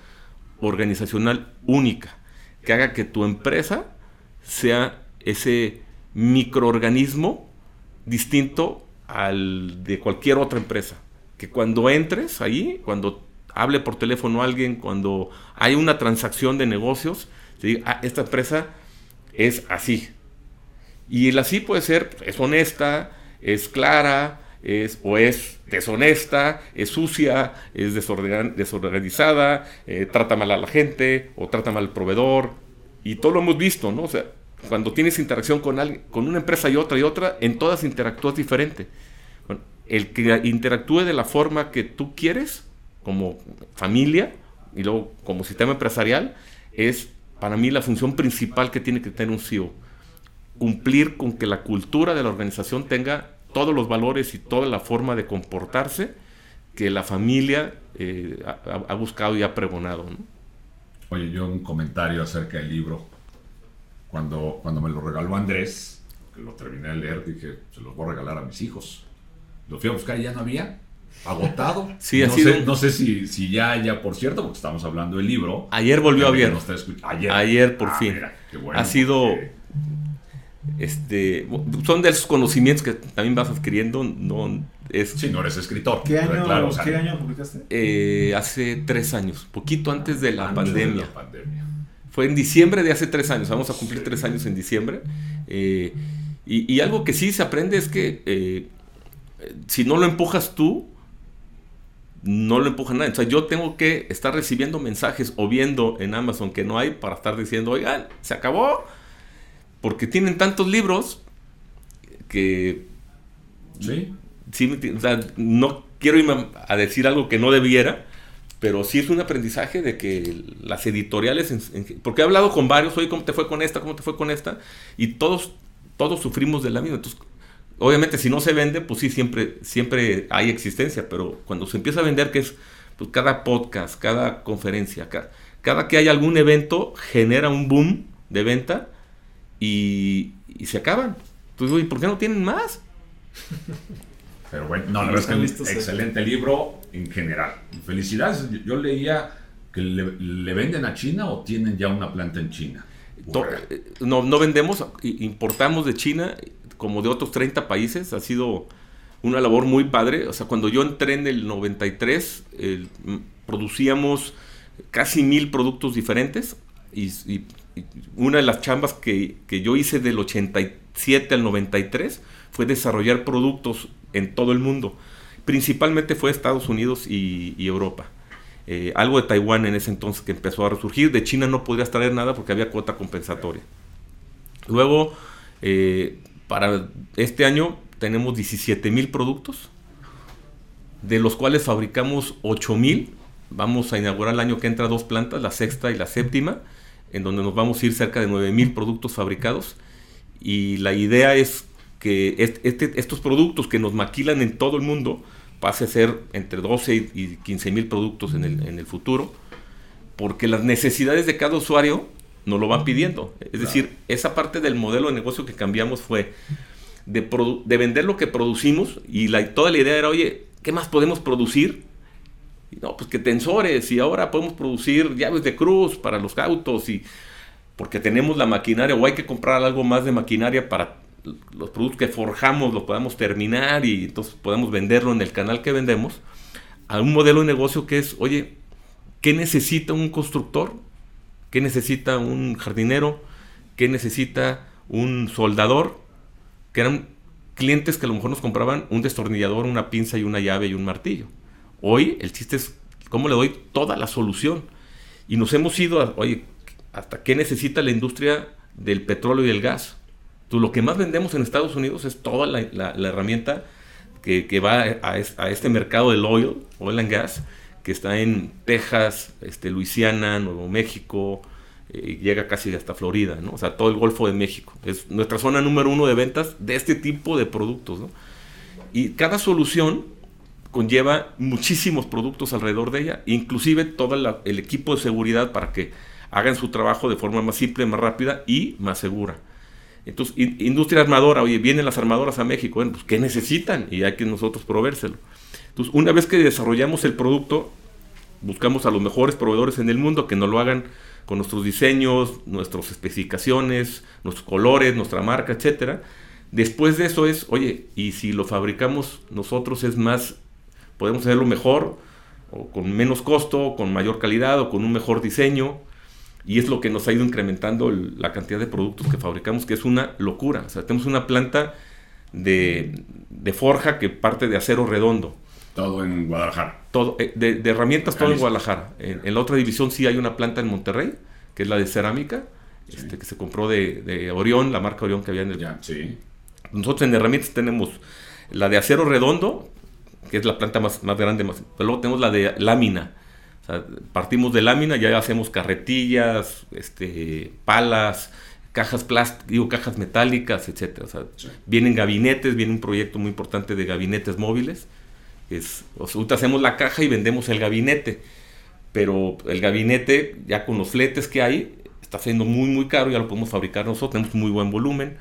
organizacional única, que haga que tu empresa sea ese microorganismo distinto al de cualquier otra empresa. Que cuando entres ahí, cuando hable por teléfono alguien, cuando hay una transacción de negocios, te diga, ah, esta empresa es así. Y el así puede ser, es honesta, es clara, es o es deshonesta, es sucia, es desorganizada, eh, trata mal a la gente o trata mal al proveedor. Y todo lo hemos visto, ¿no? O sea, cuando tienes interacción con alguien, con una empresa y otra y otra, en todas interactúas diferente. el que interactúe de la forma que tú quieres, como familia y luego como sistema empresarial, es para mí la función principal que tiene que tener un CEO. Cumplir con que la cultura de la organización tenga todos los valores y toda la forma de comportarse que la familia eh, ha, buscado y ha pregonado. Oye, yo un comentario acerca del libro. Cuando, cuando me lo regaló Andrés, que lo terminé de leer, dije, se los voy a regalar a mis hijos. Lo fui a buscar y ya no había. Agotado. Sí, no, sé, no sé si, si ya, ya, por cierto, porque estamos hablando del libro. Ayer volvió a ver. Ayer. Ayer, por ah, fin. ha sido este, son de esos conocimientos que también vas adquiriendo. No, es, sí, no eres escritor. ¿Qué año, publicaste? Eh, hace tres años, poquito antes de la, pandemia. Fue en diciembre de hace tres años, vamos a cumplir tres años en diciembre. Eh, y, algo que sí se aprende es que eh, si no lo empujas tú, no lo empuja nadie. O sea, yo tengo que estar recibiendo mensajes o viendo en Amazon que no hay para estar diciendo, oigan, se acabó porque tienen tantos libros que... Sí. sí o sea, no quiero irme a decir algo que no debiera, pero sí es un aprendizaje de que las editoriales, porque he hablado con varios, oye, ¿cómo te fue con esta? ¿Cómo te fue con esta? Y todos, todos sufrimos de la misma. Entonces, obviamente si no se vende, pues sí, siempre, siempre hay existencia, pero cuando se empieza a vender, que es pues, cada podcast, cada conferencia, cada, cada que hay algún evento, genera un boom de venta y, y se acaban. Entonces, oye, ¿por qué no tienen más? Pero bueno, no, la verdad es que un excelente libro en general. Felicidades. Yo leía que le, venden a China o tienen ya una planta en China. Eh, no, no vendemos, importamos de China como de otros 30 países. Ha sido una labor muy padre. O sea, cuando yo entré en el 93, producíamos casi mil productos diferentes. Y, y, una de las chambas que, que yo hice del 87 al 93 fue desarrollar productos en todo el mundo. Principalmente fue Estados Unidos y, Europa. Eh, algo de Taiwán en ese entonces que empezó a resurgir. De China no podrías traer nada porque había cuota compensatoria. Luego, eh, para este año tenemos 17 mil productos, de los cuales fabricamos 8 mil. Vamos a inaugurar el año que entra dos plantas, la sexta y la séptima, en donde nos vamos a ir cerca de 9 mil productos fabricados. Y la idea es que este, estos productos que nos maquilan en todo el mundo pase a ser entre 12 y 15 mil productos en el, futuro, porque las necesidades de cada usuario nos lo van pidiendo. Es decir, esa parte del modelo de negocio que cambiamos fue de, de vender lo que producimos y la, toda la idea era, oye, ¿qué más podemos producir? No, pues que tensores y ahora podemos producir llaves de cruz para los autos y porque tenemos la maquinaria o hay que comprar algo más de maquinaria para los productos que forjamos los podamos terminar y entonces podemos venderlo en el canal que vendemos, a un modelo de negocio que es, oye, ¿qué necesita un constructor? ¿Qué necesita un jardinero? ¿Qué necesita un soldador? Que eran clientes que a lo mejor nos compraban un destornillador, una pinza y una llave y un martillo. Hoy el chiste es cómo le doy toda la solución. Y nos hemos ido a, ¿hasta qué necesita la industria del petróleo y el gas? lo que más vendemos en Estados Unidos es toda la, herramienta que, va a, este mercado del oil, oil and gas, que está en Texas, este, Luisiana, Nuevo México, eh, llega casi hasta Florida, ¿no? O sea, todo el Golfo de México. Es nuestra zona número uno de ventas de este tipo de productos, ¿no? Y cada solución conlleva muchísimos productos alrededor de ella, inclusive todo el equipo de seguridad para que hagan su trabajo de forma más simple, más rápida y más segura. Entonces, industria armadora, oye, vienen las armadoras a México, bueno, pues ¿qué necesitan? Y hay que nosotros proveérselo. Entonces, una vez que desarrollamos el producto, buscamos a los mejores proveedores en el mundo que nos lo hagan con nuestros diseños, nuestras especificaciones, nuestros colores, nuestra marca, etcétera. Después de eso es, oye, y si lo fabricamos nosotros es más, podemos hacerlo mejor, o con menos costo, con mayor calidad, o con un mejor diseño y es lo que nos ha ido incrementando la cantidad de productos que fabricamos, que es una locura. O sea, tenemos una planta de, forja que parte de acero redondo. Todo en Guadalajara. Todo, eh, de, herramientas, todo en Guadalajara. En, la otra división sí hay una planta en Monterrey, que es la de cerámica, este, que se compró de, de, Orión, la marca Orión que había en el... Ya, sí. Nosotros en herramientas tenemos la de acero redondo, que es la planta más, más grande, más, pero luego tenemos la de lámina, partimos de lámina, ya hacemos carretillas, este, palas, cajas plásticas, digo, cajas metálicas, etcétera. vienen gabinetes, viene un proyecto muy importante de gabinetes móviles. Es, hacemos la caja y vendemos el gabinete, pero el gabinete, ya con los fletes que hay, está siendo muy, muy caro, ya lo podemos fabricar nosotros, tenemos muy buen volumen.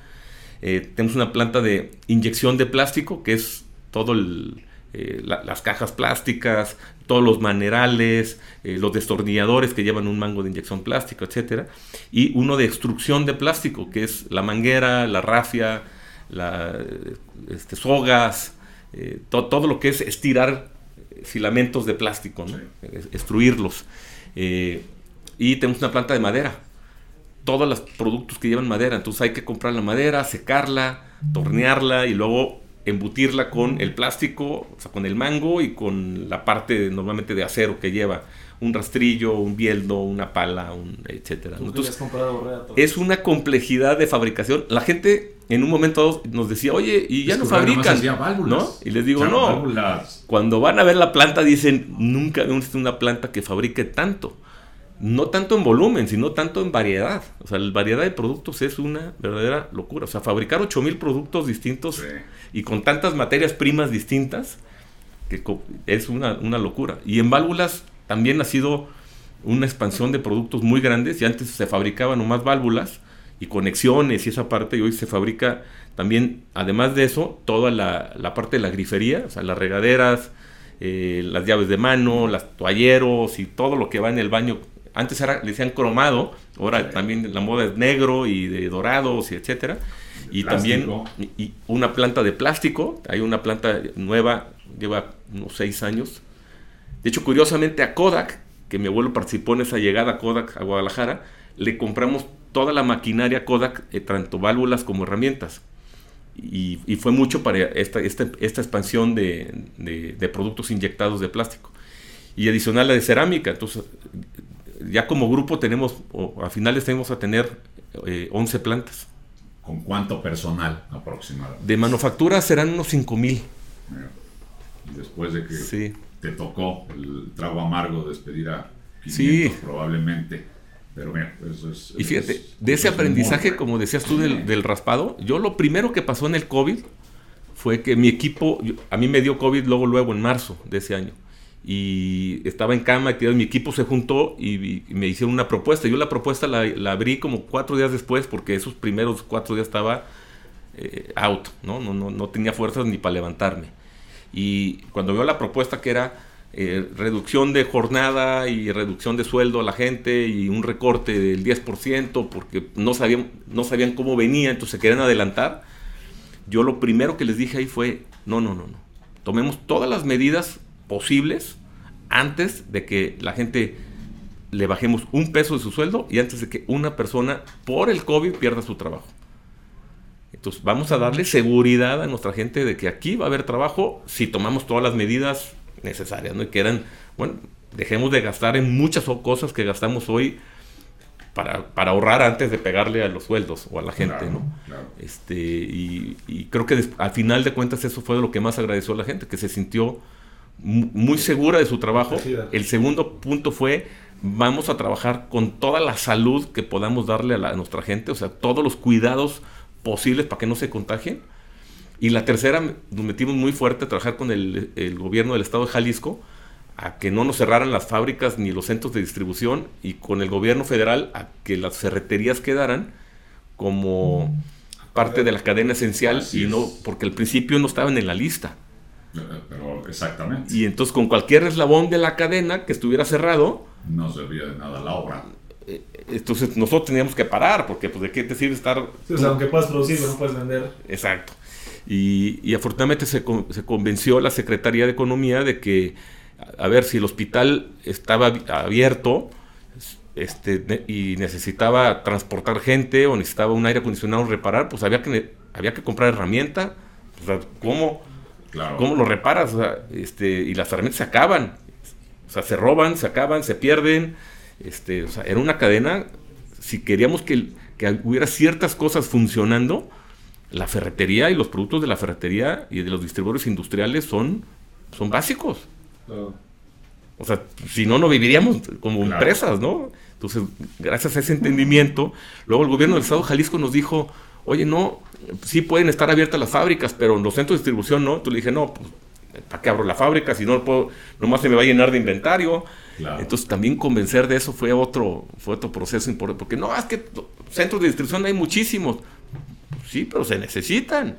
Eh, tenemos una planta de inyección de plástico, que es todo el, eh, las cajas plásticas, todos los manerales, eh, los destornilladores que llevan un mango de inyección plástico, etc. Y uno de extrusión de plástico, que es la manguera, la rafia, la, este, sogas, eh, todo lo que es estirar filamentos de plástico, ¿no? extruirlos. y tenemos una planta de madera. Todos los productos que llevan madera, entonces hay que comprar la madera, secarla, tornearla y luego embutirla con el plástico, o sea, con el mango y con la parte normalmente de acero que lleva un rastrillo, un bieldo, una pala, un etcétera. es una complejidad de fabricación. La gente en un momento nos decía, oye, y ya no fabrican, ¿no? Y les digo, no. Cuando van a ver la planta dicen, nunca visto una planta que fabrique tanto. No tanto en volumen, sino tanto en variedad. O sea, la variedad de productos es una verdadera locura. O sea, fabricar 8000 productos distintos Sí. y con tantas materias primas distintas, que es una, una locura. Y en válvulas también ha sido una expansión de productos muy grandes. Y antes se fabricaban nomás válvulas y conexiones y esa parte, y hoy se fabrica también, además de eso, toda la, la parte de la grifería, o sea, las regaderas, eh, las llaves de mano, las toalleros y todo lo que va en el baño. Antes era, le decían cromado, ahora también la moda es negro y de dorados y etcétera. Y también plástico. y- y una planta de plástico, hay una planta nueva, lleva unos seis años. De hecho, curiosamente a Kodak, que mi abuelo participó en esa llegada a Kodak a Guadalajara, le compramos toda la maquinaria Kodak, eh, tanto válvulas como herramientas. Y, y fue mucho para esta, esta, esta expansión de, de- de productos inyectados de plástico. Y adicional la de cerámica. Entonces, ya como grupo tenemos, o a finales tenemos a tener eh, 11 plantas. ¿Con cuánto personal aproximadamente? De manufactura serán unos 5 mil. Después de que Sí. te tocó el trago amargo de despedir a 500 Sí. probablemente. Pero mira, eso es... Y fíjate, es- de ese es aprendizaje, como decías tú, del, del raspado, yo lo primero que pasó en el COVID fue que mi equipo, a mí me dio COVID luego, luego en marzo de ese año. Y estaba en cama tirado, mi equipo se juntó y, y me hicieron una propuesta. Yo la propuesta la, la abrí como cuatro días después porque esos primeros cuatro días estaba eh, out, ¿no? No, no, no tenía fuerzas ni para levantarme. Y cuando veo la propuesta que era eh, reducción de jornada y reducción de sueldo a la gente y un recorte del 10% porque no sabían, no sabían cómo venía, entonces se querían adelantar, yo lo primero que les dije ahí fue, no, no, no, no, tomemos todas las medidas posibles antes de que la gente le bajemos un peso de su sueldo y antes de que una persona por el COVID pierda su trabajo. Entonces vamos a darle seguridad a nuestra gente de que aquí va a haber trabajo si tomamos todas las medidas necesarias, ¿no? Y que eran, bueno, dejemos de gastar en muchas cosas que gastamos hoy para, para ahorrar antes de pegarle a los sueldos o a la gente, Claro, ¿no? claro. Este, y, y creo que al final de cuentas eso fue lo que más agradeció a la gente, que se sintió muy segura de su trabajo. El segundo punto fue, vamos a trabajar con toda la salud que podamos darle a, la- a nuestra gente, o sea, todos los cuidados posibles para que no se contagien. Y la tercera, nos metimos muy fuerte a trabajar con el, el gobierno del estado de Jalisco, a que no nos cerraran las fábricas ni los centros de distribución, y con el gobierno federal a que las ferreterías quedaran como parte de la cadena esencial, Así y no, porque al principio no estaban en la lista. Eh, Pero exactamente. Y entonces con cualquier eslabón de la cadena que estuviera cerrado, No servía de nada la obra. eh, entonces nosotros teníamos que parar, porque pues de qué te sirve estar... Sí, o sea, aunque puedas producir, no puedes vender. Exacto. Y, y afortunadamente se, con- se convenció la Secretaría de Economía de que, a a ver, si el hospital estaba abi- abierto este, y necesitaba transportar gente o necesitaba un aire acondicionado reparar, pues había que, ne- había que comprar herramienta. O sea, ¿cómo, Claro. ¿Cómo lo reparas? O sea, este, y las herramientas se acaban. O sea, se roban, se acaban, se pierden. Este, o sea, era una cadena. Si queríamos que, que hubiera ciertas cosas funcionando, la ferretería y los productos de la ferretería y de los distribuidores industriales son, son básicos. O sea, si no, no viviríamos como Claro. empresas, ¿no? Entonces, gracias a ese entendimiento, luego el gobierno del Estado de Jalisco nos dijo, oye, no, sí pueden estar abiertas las fábricas, pero en los centros de distribución no. Tú le dije, no, pues, ¿para qué abro la fábrica? Si no puedo, nomás se me va a llenar de inventario. Claro. Entonces, también convencer de eso fue otro, fue otro proceso importante, porque no, es que centros de distribución hay muchísimos. Sí, pero se necesitan.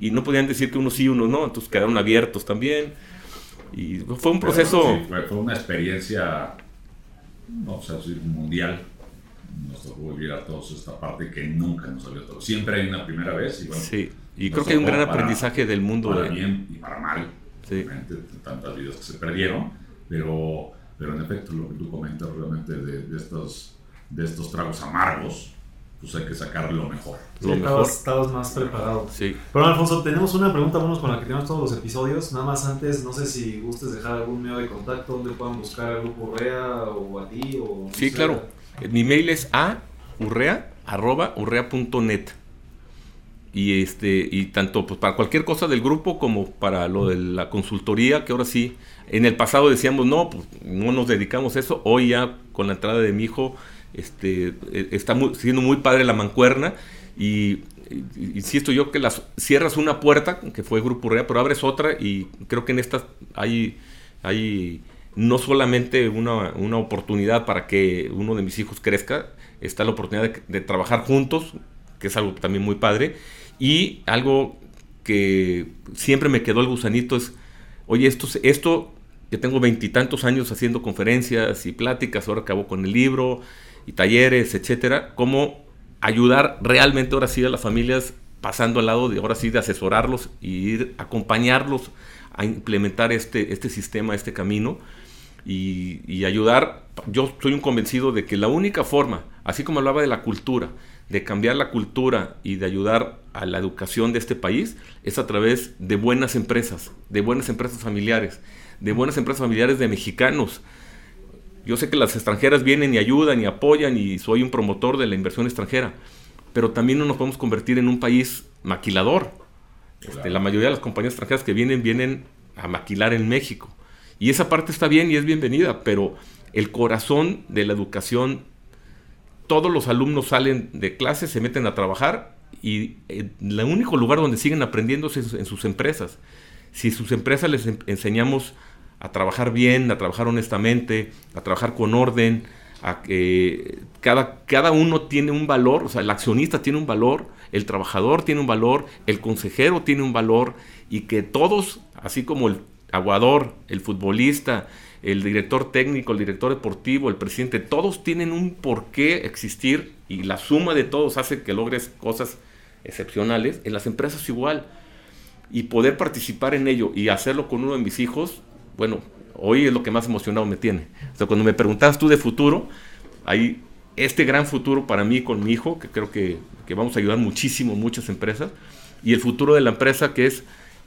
Y no podían decir que unos sí, unos no, entonces quedaron abiertos también. Y fue un Pero, proceso... sí, fue, fue una experiencia, no sé mundial. Nos tocó vivir a todos esta parte que nunca nos salió todo. Siempre hay una primera vez y bueno, Sí, y creo que hay un gran para- aprendizaje del mundo. para de- bien y para mal. Sí. Obviamente, tantas vidas que se perdieron, pero, pero en efecto lo que tú comentas realmente de, de estos, de estos tragos amargos, pues hay que sacar lo mejor. Lo Sí, mejor. Estabas, estabas más preparado. Sí. Pero Alfonso, tenemos una pregunta, vamos con la que tenemos todos los episodios. Nada más antes, no sé si gustes dejar algún medio de contacto donde puedan buscar al grupo Rea o a ti o... no Sí, sé. claro. Mi mail es a urrea arroba urrea.net. Y este, y tanto pues, para cualquier cosa del grupo como para lo de la consultoría, que ahora sí, en el pasado decíamos, no, pues no nos dedicamos a eso, hoy ya con la entrada de mi hijo, este, e, está siendo muy padre la mancuerna y, insisto yo que las, cierras una puerta, que fue Grupo Rea, pero abres otra y creo que en esta hay, hay no solamente una, una, oportunidad para que uno de mis hijos crezca, está la oportunidad de, trabajar juntos, que es algo también muy padre, y algo que siempre me quedó el gusanito es, oye, esto, esto que tengo veintitantos años haciendo conferencias y pláticas, ahora acabo con el libro y talleres, etcétera, cómo ayudar realmente ahora sí a las familias pasando al lado de ahora sí de asesorarlos y ir acompañarlos a implementar este, este sistema, este camino y, ayudar. Yo soy un convencido de que la única forma, así como hablaba de la cultura, de cambiar la cultura y de ayudar a la educación de este país, es a través de buenas empresas, de buenas empresas familiares, de buenas empresas familiares de mexicanos. Yo sé que las extranjeras vienen y ayudan y apoyan y soy un promotor de la inversión extranjera, pero también no nos podemos convertir en un país maquilador. Este, la mayoría de las compañías extranjeras que vienen vienen a maquilar en México. Y esa parte está bien y es bienvenida, pero el corazón de la educación, todos los alumnos salen de clase, se meten a trabajar y el único lugar donde siguen aprendiendo es en sus empresas. Si sus empresas les enseñamos a trabajar bien, a trabajar honestamente, a trabajar con orden, a que cada, cada uno tiene un valor, o sea, el accionista tiene un valor, el trabajador tiene un valor, el consejero tiene un valor y que todos, así como el aguador, el futbolista, el director técnico, el director deportivo, el presidente, todos tienen un por qué existir y la suma de todos hace que logres cosas excepcionales. En las empresas igual. Y poder participar en ello y hacerlo con uno de mis hijos, bueno, hoy es lo que más emocionado me tiene. O cuando me preguntabas tú de futuro, hay este gran futuro para mí con mi hijo, que creo que, que vamos a ayudar muchísimo muchas empresas, y el futuro de la empresa que es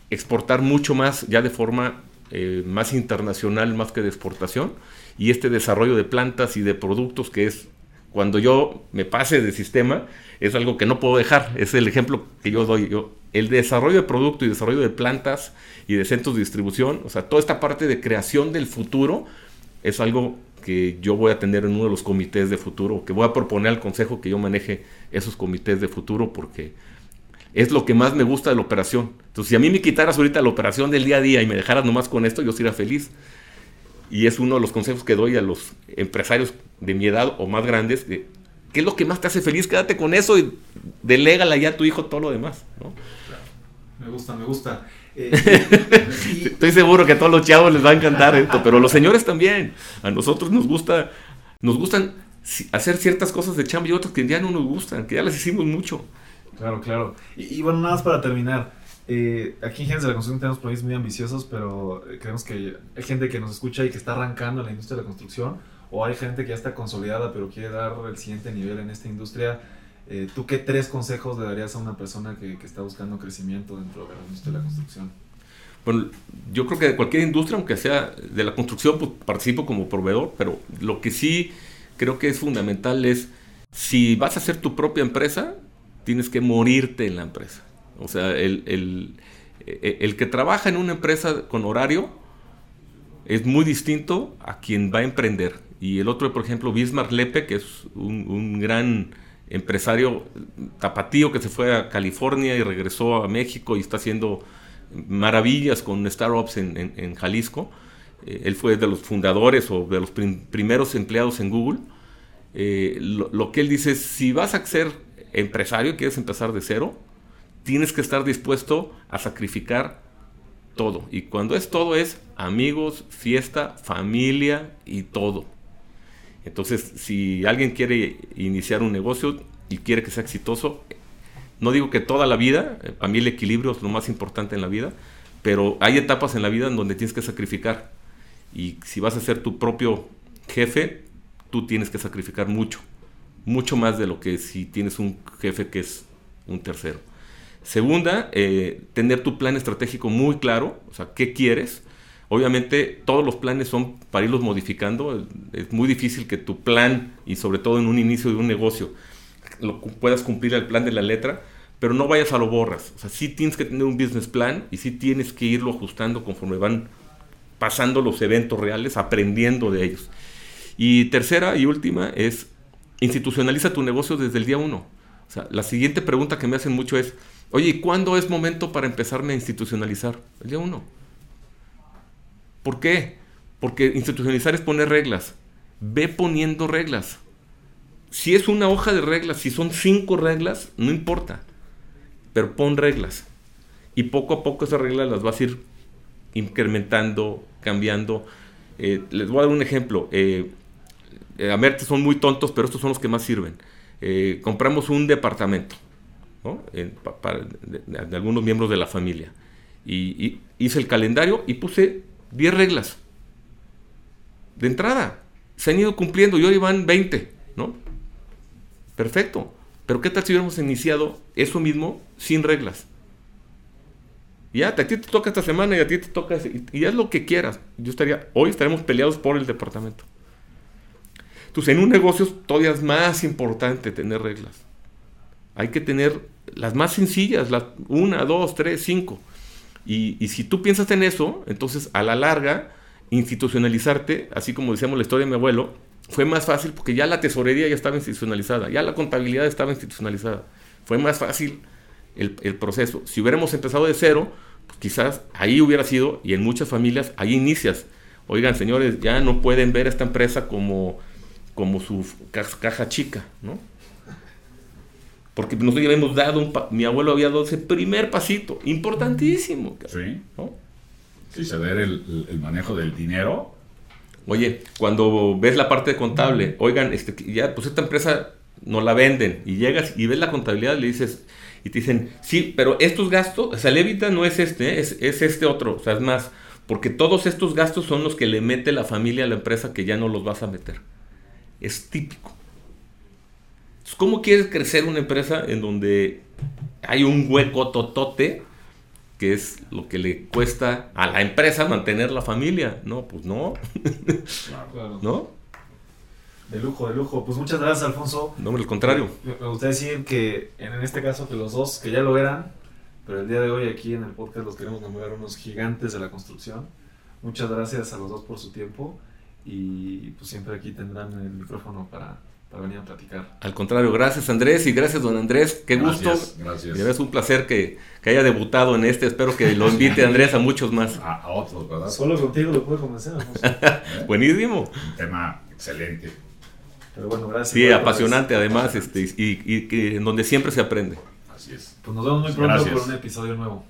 exportar mucho más, ya de forma eh, más internacional, más que de exportación, y este desarrollo de plantas y de productos que es cuando yo me pase de sistema, es algo que no puedo dejar, es el ejemplo que yo doy. Yo, el desarrollo de producto y desarrollo de plantas y de centros de distribución, o sea, toda esta parte de creación del futuro es algo que yo voy a tener en uno de los comités de futuro, que voy a proponer al consejo que yo maneje esos comités de futuro porque es lo que más me gusta de la operación. Entonces, si a mí me quitaras ahorita la operación del día a día y me dejaras nomás con esto, yo sería feliz. Y es uno de los consejos que doy a los empresarios de mi edad o más grandes. ¿Qué es lo que más te hace feliz? Quédate con eso y delégala ya a tu hijo todo lo demás. Me gusta, me gusta. Eh, Estoy seguro que a todos los chavos les va a encantar esto, pero los señores también. A nosotros nos gusta, nos gustan hacer ciertas cosas de chamba y otras que ya no nos gustan, que ya las hicimos mucho. Claro, claro. Y, bueno, nada más para terminar. Eh, aquí en de la Construcción tenemos proyectos muy ambiciosos, pero eh, creemos que hay gente que nos escucha y que está arrancando en la industria de la construcción, o hay gente que ya está consolidada pero quiere dar el siguiente nivel en esta industria. Eh, ¿Tú qué tres consejos le darías a una persona que, que, está buscando crecimiento dentro de la industria de la construcción? Bueno, yo creo que de cualquier industria, aunque sea de la construcción, pues participo como proveedor, pero lo que sí creo que es fundamental es, si vas a hacer tu propia empresa, tienes que morirte en la empresa. O sea, el, el, que trabaja en una empresa con horario es muy distinto a quien va a emprender. Y el otro, por ejemplo, Bismarck Lepe, que es un, gran empresario tapatío que se fue a California y regresó a México y está haciendo maravillas con startups en, en, Jalisco. Eh, él fue de los fundadores o de los primeros empleados en Google. Eh, lo, lo, que él dice es, si vas a ser empresario, quieres empezar de cero, tienes que estar dispuesto a sacrificar todo. Y cuando es todo es amigos, fiesta, familia y todo. Entonces, si alguien quiere iniciar un negocio y quiere que sea exitoso, no digo que toda la vida, a mí el equilibrio es lo más importante en la vida, pero hay etapas en la vida en donde tienes que sacrificar. Y si vas a ser tu propio jefe, tú tienes que sacrificar mucho mucho más de lo que si tienes un jefe que es un tercero. Segunda, eh, tener tu plan estratégico muy claro, o sea, ¿qué quieres? Obviamente todos los planes son para irlos modificando, es muy difícil que tu plan, y sobre todo en un inicio de un negocio, lo, puedas cumplir el plan de la letra, pero no vayas a lo borras. O sea, sí tienes que tener un business plan y sí tienes que irlo ajustando conforme van pasando los eventos reales, aprendiendo de ellos. Y tercera y última es institucionaliza tu negocio desde el día uno. O sea, la siguiente pregunta que me hacen mucho es, oye, ¿y cuándo es momento para empezarme a institucionalizar? El día uno. ¿Por qué? Porque institucionalizar es poner reglas. Ve poniendo reglas. Si es una hoja de reglas, si son cinco reglas, no importa. Pero pon reglas. Y poco a poco esas reglas las vas a ir incrementando, cambiando. Eh, les voy a dar un ejemplo. Eh, eh, a ver, son muy tontos, pero estos son los que más sirven. compramos un departamento de, algunos miembros de la familia. y hice el calendario y puse 10 reglas. De entrada. Se han ido cumpliendo y hoy van 20, ¿no? Perfecto. Pero ¿qué tal si hubiéramos iniciado eso mismo sin reglas? Ya, a ti te toca esta semana y a ti te toca... Y, haz lo que quieras. Hoy estaremos peleados por el departamento. Entonces, en un negocio todavía es más importante tener reglas. Hay que tener las más sencillas, las una, dos, tres, cinco. Y, si tú piensas en eso, entonces a la larga, institucionalizarte, así como decíamos la historia de mi abuelo, fue más fácil porque ya la tesorería ya estaba institucionalizada, ya la contabilidad estaba institucionalizada. Fue más fácil el, proceso. Si hubiéramos empezado de cero, pues quizás ahí hubiera sido, y en muchas familias, ahí inicias. Oigan, señores, ya no pueden ver esta empresa como, como su caja chica, ¿no? Porque nosotros ya habíamos dado un mi abuelo había dado ese primer pasito, importantísimo. Sí. ¿no? Sí, saber el, el, manejo del dinero. Oye, cuando ves la parte de contable, oigan, este, ya, pues esta empresa no la venden y llegas y ves la contabilidad, le dices, y te dicen, sí, pero estos gastos, o sea, el Evita no es este, es, es este otro, o sea, es más, porque todos estos gastos son los que le mete la familia a la empresa que ya no los vas a meter. Es típico. ¿Cómo quieres crecer una empresa en donde hay un hueco totote que es lo que le cuesta a la empresa mantener la familia? No, pues no. ¿No? De lujo, de lujo. Pues muchas gracias, Alfonso. No, al contrario. Me gustaría decir que en este caso que los dos, que ya lo eran, pero el día de hoy aquí en el podcast los queremos nombrar unos gigantes de la construcción. Muchas gracias a los dos por su tiempo y pues siempre aquí tendrán el micrófono para venir a platicar. Al contrario, gracias Andrés y gracias don Andrés, qué gusto. Gracias. Es un placer que, haya debutado en este, espero que lo invite Andrés a muchos más. A, otros, ¿verdad? Solo contigo lo puedo convencer. Buenísimo. Un tema excelente. Pero bueno, gracias. Sí, apasionante además, este, y, y, en donde siempre se aprende. Así es. Pues nos vemos muy pronto por un episodio nuevo.